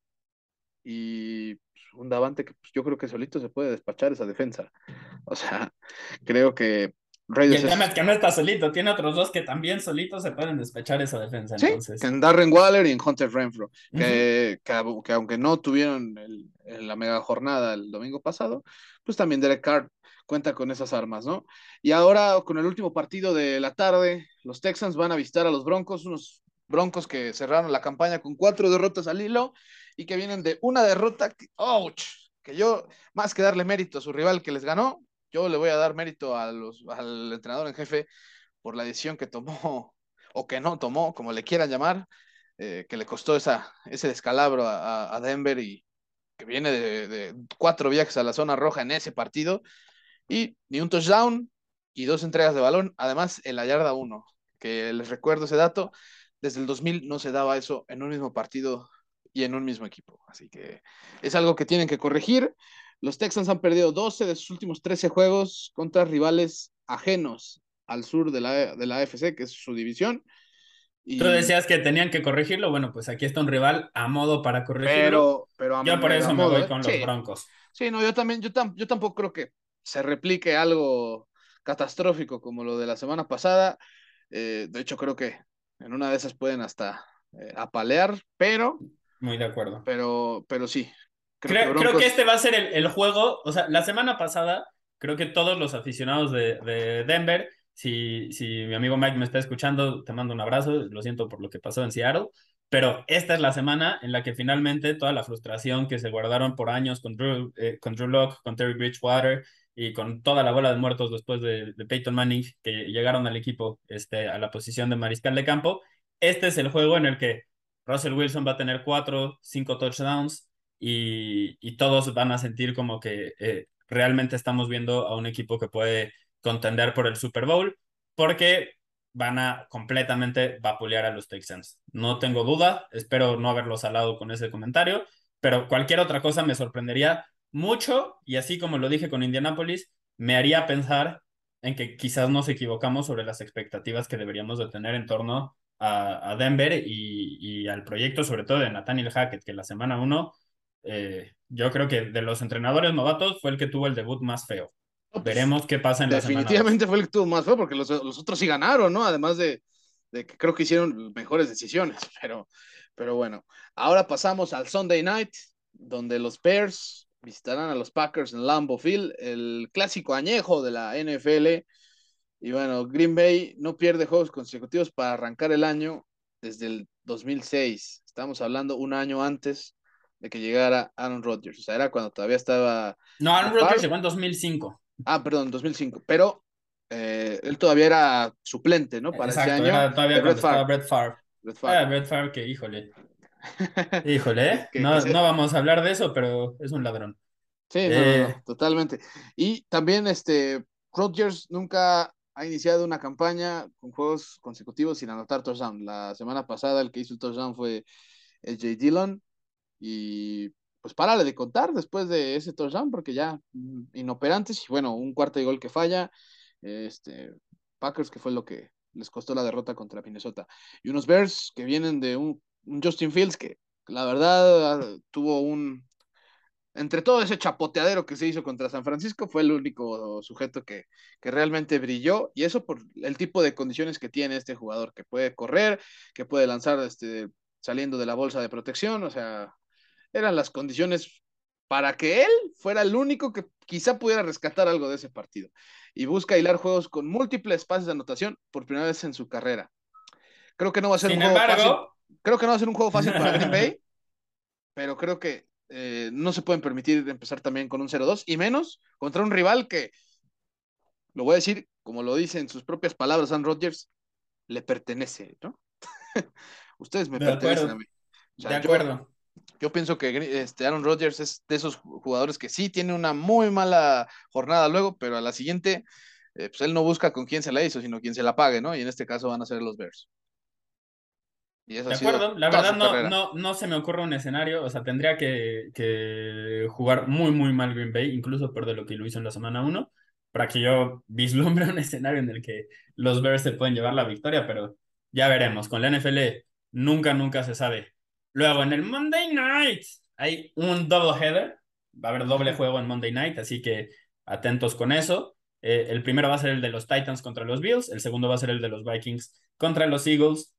y pues, un Davante que pues, yo creo que solito se puede despachar esa defensa. O sea, creo que y el tema es que no está solito, tiene otros dos que también solitos se pueden despechar esa defensa. Sí, en Darren Waller y en Hunter Renfro, que, que, aunque no tuvieron la mega jornada el domingo pasado, pues también Derek Carr cuenta con esas armas, ¿no? Y ahora con el último partido de la tarde, los Texans van a visitar a los Broncos, unos Broncos que cerraron la campaña con cuatro derrotas al hilo y que vienen de una derrota, que, ouch, que yo, más que darle mérito a su rival que les ganó, yo le voy a dar mérito a los, al entrenador en jefe por la decisión que tomó o que no tomó, como le quieran llamar, eh, que le costó esa, ese descalabro a, Denver y que viene de, cuatro viajes a la zona roja en ese partido y ni un touchdown y dos entregas de balón, además en la yarda uno, que les recuerdo ese dato, desde el 2000 no se daba eso en un mismo partido y en un mismo equipo, así que es algo que tienen que corregir. Los Texans han perdido 12 de sus últimos 13 juegos contra rivales ajenos al sur de la, de la AFC, que es su división. Y... Tú decías que tenían que corregirlo, bueno, pues aquí está un rival a modo para corregirlo. Pero, pero yo por eso me voy ¿eh? con los Broncos. Sí, no, yo también, yo, yo tampoco creo que se replique algo catastrófico como lo de la semana pasada. Eh, de hecho, creo que en una de esas pueden hasta eh, apalear, pero... Muy de acuerdo. Pero, pero sí, Creo que, este va a ser el, juego. O sea, la semana pasada, creo que todos los aficionados de, Denver, si, si mi amigo Mike me está escuchando, te mando un abrazo. Lo siento por lo que pasó en Seattle. Pero esta es la semana en la que finalmente toda la frustración que se guardaron por años con Drew, eh, con Drew Locke, con Terry Bridgewater y con toda la bola de muertos después de, de, Peyton Manning que llegaron al equipo este, a la posición de mariscal de campo, este es el juego en el que Russell Wilson va a tener cuatro, cinco touchdowns, y, todos van a sentir como que eh, realmente estamos viendo a un equipo que puede contender por el Super Bowl, porque van a completamente vapulear a los Texans. No tengo duda, espero no haberlo salado con ese comentario, pero cualquier otra cosa me sorprendería mucho y así como lo dije con Indianapolis, me haría pensar en que quizás nos equivocamos sobre las expectativas que deberíamos de tener en torno a, Denver y, y, al proyecto, sobre todo de Nathaniel Hackett, que la semana uno eh, yo creo que de los entrenadores novatos fue el que tuvo el debut más feo. Pues, Veremos qué pasa en la Definitivamente fue el que tuvo más feo porque los, otros sí ganaron, ¿no? Además de, que creo que hicieron mejores decisiones, pero, pero bueno. Ahora pasamos al Sunday Night, donde los Bears visitarán a los Packers en Lambeau Field, el clásico añejo de la NFL. Y bueno, Green Bay no pierde juegos consecutivos para arrancar el año desde el 2006. Estamos hablando un año antes de que llegara Aaron Rodgers. O sea, era cuando todavía estaba. No, Aaron Rodgers llegó en 2005. Ah, perdón, 2005. Pero eh, él todavía era suplente, ¿no? Para ese año. Era todavía Brett Favre. Brett Favre. Brett Favre. Ah, Brett Favre, que híjole. Híjole, ¿eh? no, no vamos a hablar de eso, pero es un ladrón. Sí, eh, totalmente. Y también este Rodgers nunca ha iniciado una campaña con juegos consecutivos sin anotar touchdown. La semana pasada el que hizo el touchdown fue J. Dillon y pues párale de contar después de ese touchdown, porque ya mm, inoperantes y bueno, un cuarto de gol que falla, este, Packers que fue lo que les costó la derrota contra Minnesota, y unos Bears que vienen de un, Justin Fields que la verdad ah, tuvo un, entre todo ese chapoteadero que se hizo contra San Francisco, fue el único sujeto que, que, realmente brilló, y eso por el tipo de condiciones que tiene este jugador, que puede correr, que puede lanzar este, saliendo de la bolsa de protección, o sea, eran las condiciones para que él fuera el único que quizá pudiera rescatar algo de ese partido. Y busca hilar juegos con múltiples pases de anotación por primera vez en su carrera. Creo que no va a ser un juego fácil. Creo que no va a ser un juego fácil para Green Bay, pero creo que eh, no se pueden permitir empezar también con un 0-2 y menos contra un rival que, lo voy a decir como lo dice en sus propias palabras Aaron Rodgers, le pertenece, ¿no? Ustedes me pertenecen a mí. de acuerdo. Yo, pienso que este Aaron Rodgers es de esos jugadores que sí tiene una muy mala jornada luego, pero a la siguiente, eh, pues él no busca con quién se la hizo, sino quién se la pague, ¿no? Y en este caso van a ser los Bears. de acuerdo, la verdad no, no, no, se me ocurre un escenario, o sea, tendría que, que, jugar muy, muy mal Green Bay, incluso por de lo que lo hizo en la semana 1, para que yo vislumbre un escenario en el que los Bears se pueden llevar la victoria, pero ya veremos. Con la NFL nunca, nunca se sabe. Luego, en el Monday Night hay un double header. Va a haber doble juego en Monday Night, así que atentos con eso. Eh, el primero va a ser el de los Titans contra los Bills, el segundo va a ser el de los Vikings contra los Eagles.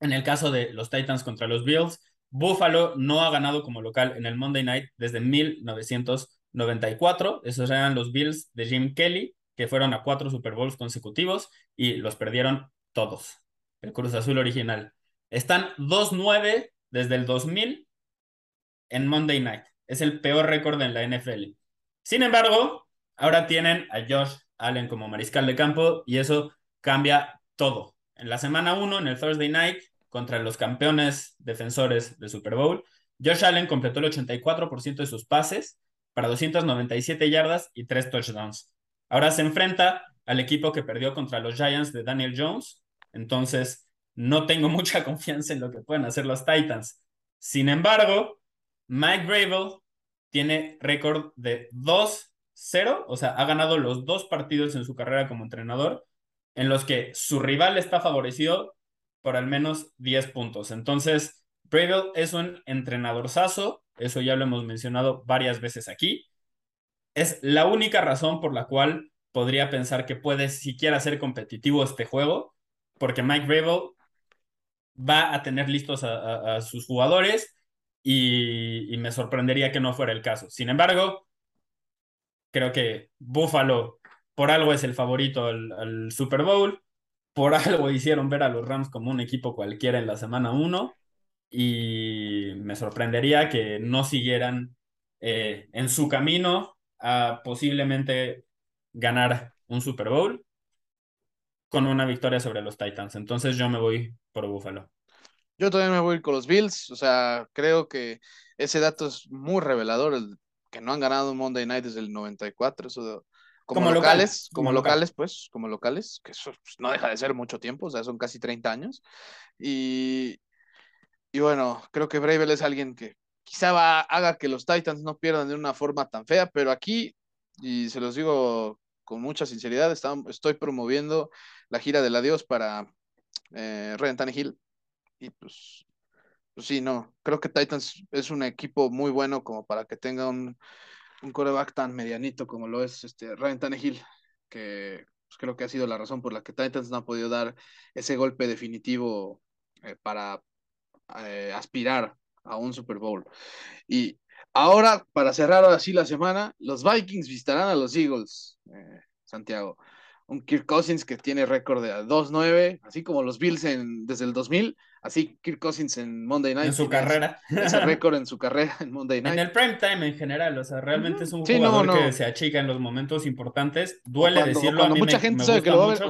En el caso de los Titans contra los Bills, Buffalo no ha ganado como local en el Monday Night desde 1994. Esos eran los Bills de Jim Kelly, que fueron a cuatro Super Bowls consecutivos y los perdieron todos el Cruz Azul original. Están 2-9 desde el 2000 en Monday Night. Es el peor récord en la NFL. Sin embargo, ahora tienen a Josh Allen como mariscal de campo y eso cambia todo. En la semana 1, en el Thursday Night, contra los campeones defensores de Super Bowl, Josh Allen completó el 84% de sus pases para 297 yardas y 3 touchdowns. Ahora se enfrenta al equipo que perdió contra los Giants de Daniel Jones, entonces, no tengo mucha confianza en lo que pueden hacer los Titans. Sin embargo, Mike Gravel tiene récord de 2-0, o sea, ha ganado los dos partidos en su carrera como entrenador, en los que su rival está favorecido por al menos 10 puntos. Entonces, Gravel es un entrenador saso, eso ya lo hemos mencionado varias veces aquí. Es la única razón por la cual podría pensar que puede siquiera ser competitivo este juego, porque Mike Rabel va a tener listos a, sus jugadores y, me sorprendería que no fuera el caso. Sin embargo, creo que Buffalo por algo es el favorito al, Super Bowl, por algo hicieron ver a los Rams como un equipo cualquiera en la semana 1 y me sorprendería que no siguieran eh, en su camino a posiblemente ganar un Super Bowl con una victoria sobre los Titans. Entonces yo me voy por Buffalo. Yo también me voy con los Bills. O sea, creo que ese dato es muy revelador, el que no han ganado un Monday Night desde el 94. Eso como, locales, como, locales, pues, como locales, que eso pues, no deja de ser mucho tiempo, o sea, son casi 30 años. Y, y bueno, creo que Bravel es alguien que quizá va, haga que los Titans no pierdan de una forma tan fea, pero aquí, y se los digo con mucha sinceridad, estoy promoviendo la gira del adiós para eh. Y pues, pues sí, no, creo que Titans es un equipo muy bueno como para que tenga un, un coreback tan medianito como lo es este Ryan Tannehill, que pues, creo que ha sido la razón por la que Titans no ha podido dar ese golpe definitivo eh, para eh, aspirar a un Super Bowl. Y ahora, para cerrar así la semana, los Vikings visitarán a los Eagles, eh, Santiago un Kirk Cousins que tiene récord de 2-9, así como los Bills en, desde el 2000, así Kirk Cousins en Monday Night. En su carrera. Ese récord en su carrera en Monday Night. En el prime time en general, o sea, realmente es un jugador que se achica en los momentos importantes. Duele decirlo, cuando mucha gente sabe que lo va a ver,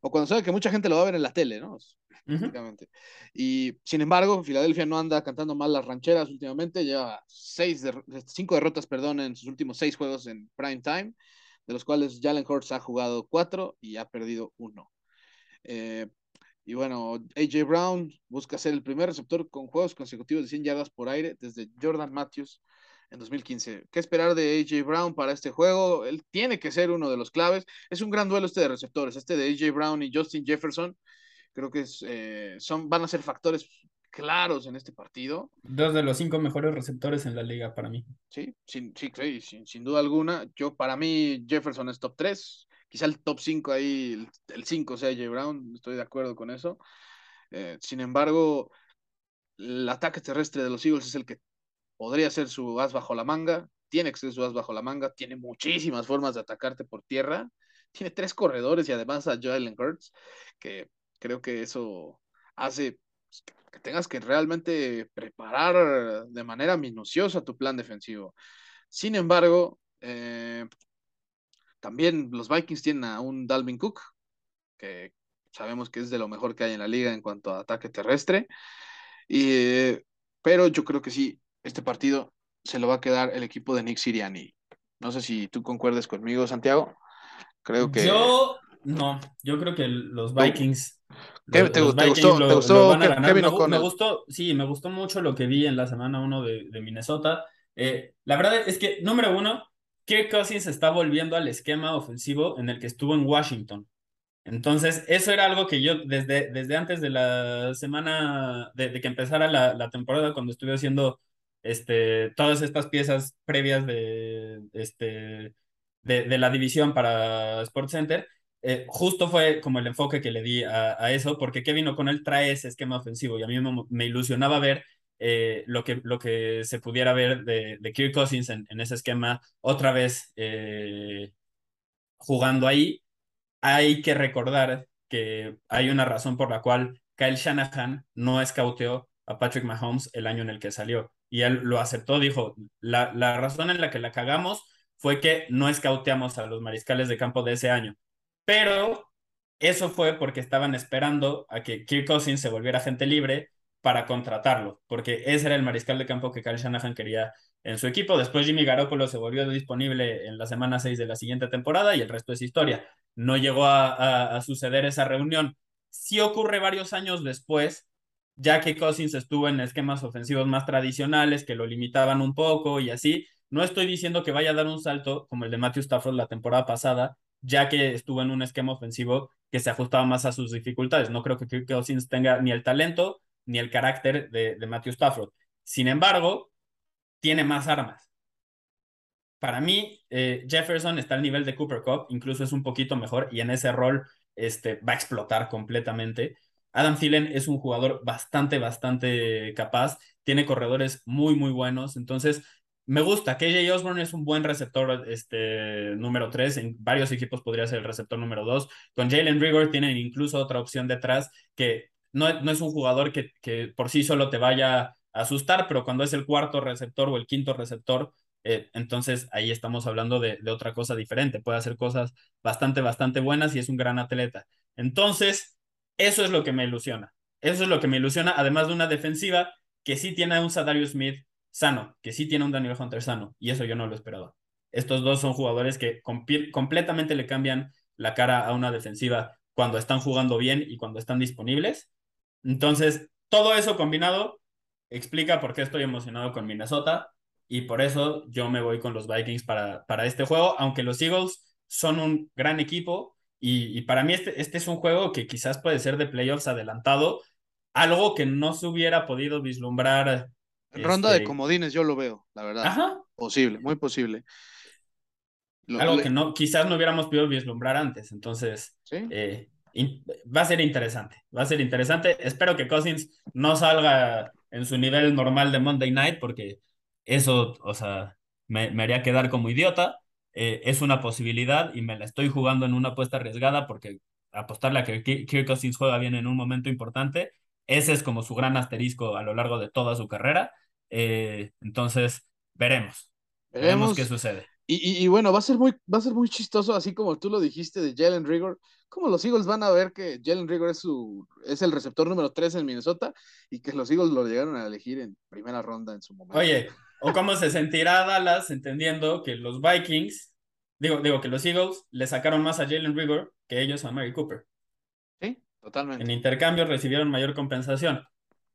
o, cuando sabe que mucha gente lo va a ver en la tele, ¿no? Y sin embargo, Filadelfia no anda cantando mal las rancheras últimamente, lleva seis cinco derrotas, perdón, en sus últimos seis juegos en prime time de los cuales Jalen Hurts ha jugado cuatro y ha perdido uno. Eh, y bueno, AJ Brown busca ser el primer receptor con juegos consecutivos de 100 yardas por aire desde Jordan Matthews en 2015. ¿Qué esperar de AJ Brown para este juego? Él tiene que ser uno de los claves. Es un gran duelo este de receptores, este de AJ Brown y Justin Jefferson. Creo que eh, son, van a ser factores claros en este partido. Dos de los cinco mejores receptores en la liga para mí. Sí, sin, sí, sin, sin, duda alguna. Yo, para mí, Jefferson es top 3. Quizá el top 5 ahí, el 5 sea J. Brown, estoy de acuerdo con eso. Eh, sin embargo, el ataque terrestre de los Eagles es el que podría ser su as bajo la manga. Tiene que ser su as bajo la manga. Tiene muchísimas formas de atacarte por tierra. Tiene tres corredores y además a Jalen Hurts, que creo que eso hace que tengas que realmente preparar de manera minuciosa tu plan defensivo. Sin embargo, eh, también los Vikings tienen a un Dalvin Cook, que sabemos que es de lo mejor que hay en la liga en cuanto a ataque terrestre. Y, pero yo creo que sí, este partido se lo va a quedar el equipo de Nick Siriani. No sé si tú concuerdes conmigo, Santiago. Creo que. Yo no, yo creo que los Vikings. ¿Qué, te, gustó? ¿Te gustó? me, gustó, sí, me gustó mucho lo que vi en la semana 1 de, Minnesota. Eh, la verdad es que, número uno, Kirk Cousins está volviendo al esquema ofensivo en el que estuvo en Washington. Entonces, eso era algo que yo desde, desde antes de la semana, de, que empezara la, la, temporada, cuando estuve haciendo este, todas estas piezas previas de, este, de, de la división para Sports Center, eh, justo fue como el enfoque que le di a, a, eso, porque Kevin O'Connell trae ese esquema ofensivo y a mí me, me ilusionaba ver eh, lo, que, lo que se pudiera ver de, de Kirk Cousins en, ese esquema otra vez eh, jugando ahí. Hay que recordar que hay una razón por la cual Kyle Shanahan no escauteó a Patrick Mahomes el año en el que salió. Y él lo aceptó, dijo, la, la razón en la que la cagamos fue que no escauteamos a los mariscales de campo de ese año. Pero eso fue porque estaban esperando a que Kirk Cousins se volviera gente libre para contratarlo, porque ese era el mariscal de campo que Kyle Shanahan quería en su equipo. Después Jimmy Garoppolo se volvió disponible en la semana 6 de la siguiente temporada y el resto es historia. No llegó a, a, suceder esa reunión. Sí ocurre varios años después, ya que Cousins estuvo en esquemas ofensivos más tradicionales que lo limitaban un poco y así. No estoy diciendo que vaya a dar un salto como el de Matthew Stafford la temporada pasada, ya que estuvo en un esquema ofensivo que se ajustaba más a sus dificultades. No creo que Kirk Cousins tenga ni el talento ni el carácter de, de Matthew Stafford. Sin embargo, tiene más armas. Para mí, eh, Jefferson está al nivel de Cooper Cup, incluso es un poquito mejor y en ese rol este, va a explotar completamente. Adam Thielen es un jugador bastante, bastante capaz, tiene corredores muy, muy buenos, entonces me gusta. KJ Osborne es un buen receptor este, número 3. En varios equipos podría ser el receptor número 2. Con Jalen Rigor tienen incluso otra opción detrás que no, no es un jugador que, que, por sí solo te vaya a asustar, pero cuando es el cuarto receptor o el quinto receptor, eh, entonces ahí estamos hablando de, de, otra cosa diferente. Puede hacer cosas bastante, bastante buenas y es un gran atleta. Entonces, eso es lo que me ilusiona. Eso es lo que me ilusiona, además de una defensiva que sí tiene a un Sadario Smith sano, que sí tiene un Daniel Hunter sano, y eso yo no lo esperaba. Estos dos son jugadores que completamente le cambian la cara a una defensiva cuando están jugando bien y cuando están disponibles. Entonces, todo eso combinado explica por qué estoy emocionado con Minnesota y por eso yo me voy con los Vikings para, para este juego, aunque los Eagles son un gran equipo y, y para mí este, este es un juego que quizás puede ser de playoffs adelantado, algo que no se hubiera podido vislumbrar Ronda de este, comodines yo lo veo, la verdad. Ajá. Posible, muy posible. Algo que no, quizás no hubiéramos podido vislumbrar antes. Entonces, eh, va a ser interesante. Va a ser interesante. Espero que Cousins no salga en su nivel normal de Monday Night, porque eso, o sea, me, me haría quedar como idiota. Eh, es una posibilidad y me la estoy jugando en una apuesta arriesgada porque apostarle a que Kirk Cousins juega bien en un momento importante ese es como su gran asterisco a lo largo de toda su carrera. Eh, entonces, veremos. veremos. qué sucede. Y, y, bueno, va a ser muy, va a ser muy chistoso, así como tú lo dijiste de Jalen Rigor. ¿Cómo los Eagles van a ver que Jalen Rigor es, su, es el receptor número 3 en Minnesota y que los Eagles lo llegaron a elegir en primera ronda en su momento? Oye, o cómo se sentirá Dallas entendiendo que los Vikings, digo, digo que los Eagles le sacaron más a Jalen Rigor que ellos a Mary Cooper. Totalmente. En intercambio recibieron mayor compensación.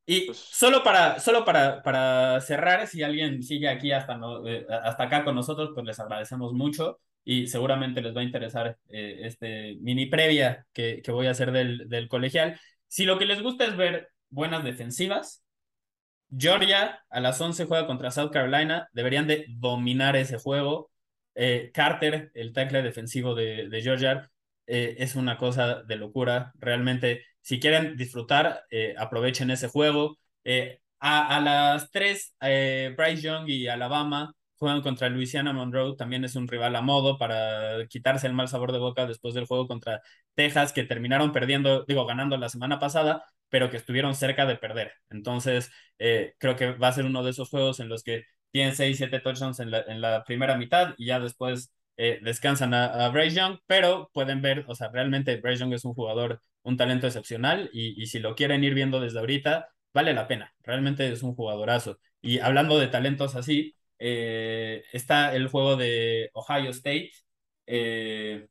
Y pues solo, para, solo para, para cerrar, si alguien sigue aquí hasta, no, eh, hasta acá con nosotros, pues les agradecemos mucho y seguramente les va a interesar eh, este mini previa que, que voy a hacer del, del colegial. Si lo que les gusta es ver buenas defensivas, Georgia a las 11 juega contra South Carolina, deberían de dominar ese juego. Eh, Carter, el tackle defensivo de, de Georgia, eh, es una cosa de locura. Realmente, si quieren disfrutar, eh, aprovechen ese juego. Eh, a, a, las 3, Bryce Young y Alabama juegan contra Louisiana Monroe, también es un rival a modo para quitarse el mal sabor de boca después del juego contra Texas, que terminaron perdiendo, digo, ganando la semana pasada, pero que estuvieron cerca de perder. Entonces, creo que va a ser uno de esos juegos en los que tienen 6, 7 touchdowns en la, en la primera mitad y ya después eh, descansan a, a, Bryce Young, pero pueden ver, o sea, realmente Bryce Young es un jugador, un talento excepcional y, y si lo quieren ir viendo desde ahorita, vale la pena. Realmente es un jugadorazo. Y hablando de talentos así, eh, está el juego de Ohio State. Eh,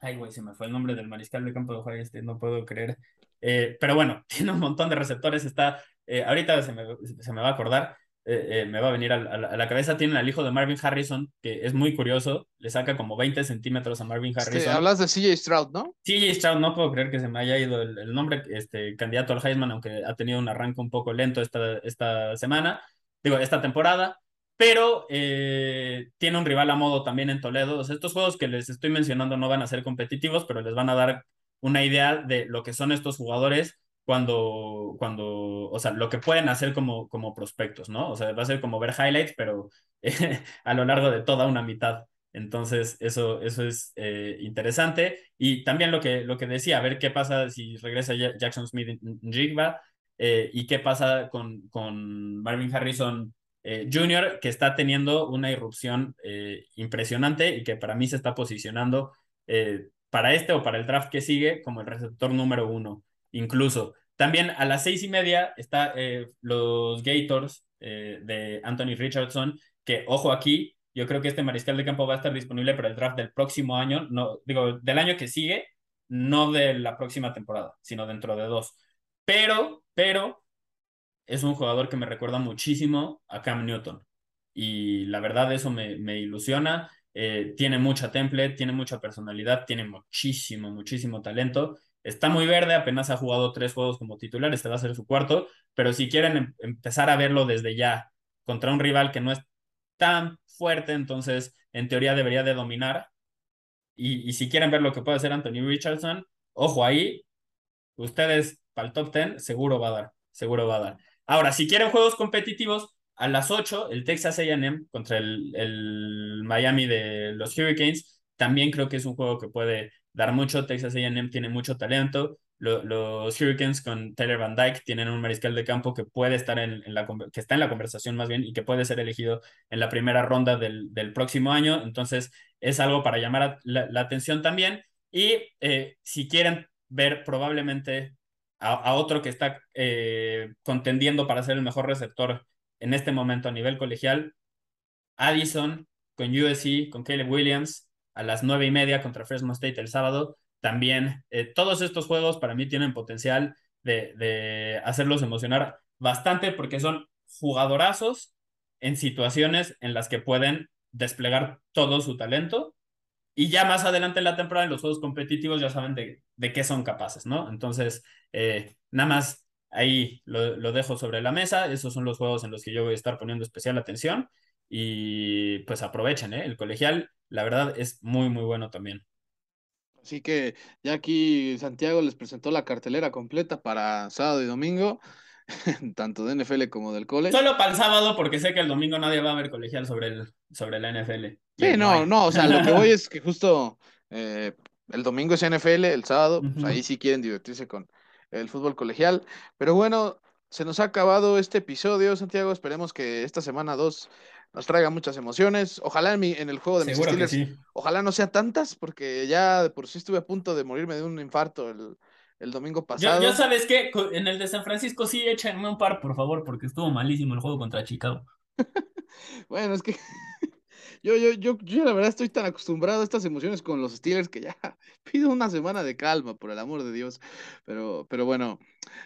ay, güey, se me fue el nombre del mariscal de campo de Ohio State, no puedo creer. Eh, pero bueno, tiene un montón de receptores. Está, ahorita se me, se me, va a acordar, me va a venir a, la cabeza. Tienen al hijo de Marvin Harrison, que es muy curioso. Le saca como 20 centímetros a Marvin Harrison. hablas de CJ Stroud, ¿no? CJ Stroud, no puedo creer que se me haya ido el, el, nombre, este candidato al Heisman, aunque ha tenido un arranque un poco lento esta, esta semana, digo, esta temporada pero eh, tiene un rival a modo también en Toledo. estos juegos que les estoy mencionando no van a ser competitivos, pero les van a dar una idea de lo que son estos jugadores cuando, cuando o sea, lo que pueden hacer como, como prospectos, ¿no? O sea, va a ser como ver highlights, pero a lo largo de toda una mitad. Entonces, eso, eso es eh, interesante. Y también lo que, lo que decía, a ver qué pasa si regresa Jackson Smith en Jigba eh, y qué pasa con, con Marvin Harrison eh, Junior, que está teniendo una irrupción eh, impresionante y que para mí se está posicionando eh, para este o para el draft que sigue como el receptor número uno, incluso. También a las seis y media está los Gators de Anthony Richardson, que ojo aquí, yo creo que este mariscal de campo va a estar disponible para el draft del próximo año, no, digo, del año que sigue, no de la próxima temporada, sino dentro de dos. Pero, pero, es un jugador que me recuerda muchísimo a Cam Newton. Y la verdad eso me, me ilusiona. Eh, tiene mucha temple, tiene mucha personalidad, tiene muchísimo, muchísimo talento. Está muy verde, apenas ha jugado tres juegos como titular, este va a ser su cuarto, pero si quieren em, empezar a verlo desde ya contra un rival que no es tan fuerte, entonces en teoría debería de dominar. Y, y si quieren ver lo que puede hacer Anthony Richardson, ojo ahí, ustedes para el top 10 seguro va a dar, seguro va a dar. Ahora, si quieren juegos competitivos, a las 8, el Texas AM contra el, el Miami de los Hurricanes, también creo que es un juego que puede dar mucho. Texas AM tiene mucho talento. los Hurricanes con Taylor Van Dyke tienen un mariscal de campo que puede estar en, la que está en la conversación más bien y que puede ser elegido en la primera ronda del, del próximo año. Entonces es algo para llamar la, atención también. Y eh, si quieren ver probablemente a, otro que está eh, contendiendo para ser el mejor receptor en este momento a nivel colegial, Addison con USC, con Caleb Williams, a las nueve y media contra Fresno State el sábado. También eh, todos estos juegos para mí tienen potencial de, de hacerlos emocionar bastante porque son jugadorazos en situaciones en las que pueden desplegar todo su talento y ya más adelante en la temporada, en los juegos competitivos, ya saben de, de qué son capaces, ¿no? Entonces, eh, nada más ahí lo, lo, dejo sobre la mesa. Esos son los juegos en los que yo voy a estar poniendo especial atención. Y pues aprovechen, ¿eh? El colegial, la verdad, es muy, muy bueno también. Así que ya aquí Santiago les presentó la cartelera completa para sábado y domingo. tanto de NFL como del cole. Solo para el sábado, porque sé que el domingo nadie va a ver colegial sobre, el, sobre la NFL. Sí, no, no, o sea, lo que voy es que justo eh, el domingo es NFL, el sábado, pues ahí sí quieren divertirse con el fútbol colegial. Pero bueno, se nos ha acabado este episodio, Santiago. Esperemos que esta semana 2 nos traiga muchas emociones. Ojalá en, mi, en el juego de mis Steelers, ojalá no sea tantas, porque ya por sí estuve a punto de morirme de un infarto el, el domingo pasado. Ya, sabes que en el de San Francisco sí échenme un par, por favor, porque estuvo malísimo el juego contra Chicago. bueno, es que yo, yo, yo, yo la verdad estoy tan acostumbrado a estas emociones con los Steelers que ya pido una semana de calma, por el amor de Dios. Pero, pero bueno,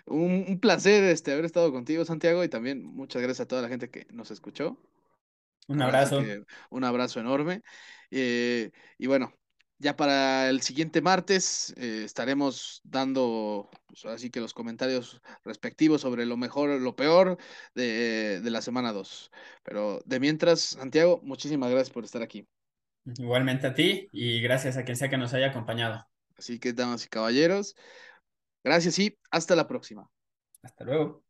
un, placer este, haber estado contigo, Santiago, y también muchas gracias a toda la gente que nos escuchó. Un abrazo. un abrazo enorme. Eh, y bueno, ya para el siguiente martes eh, estaremos dando pues, así que los comentarios respectivos sobre lo mejor, lo peor de, de la semana 2. Pero de mientras, Santiago, muchísimas gracias por estar aquí. Igualmente a ti y gracias a quien sea que nos haya acompañado. Así que, damas y caballeros, gracias y hasta la próxima. Hasta luego.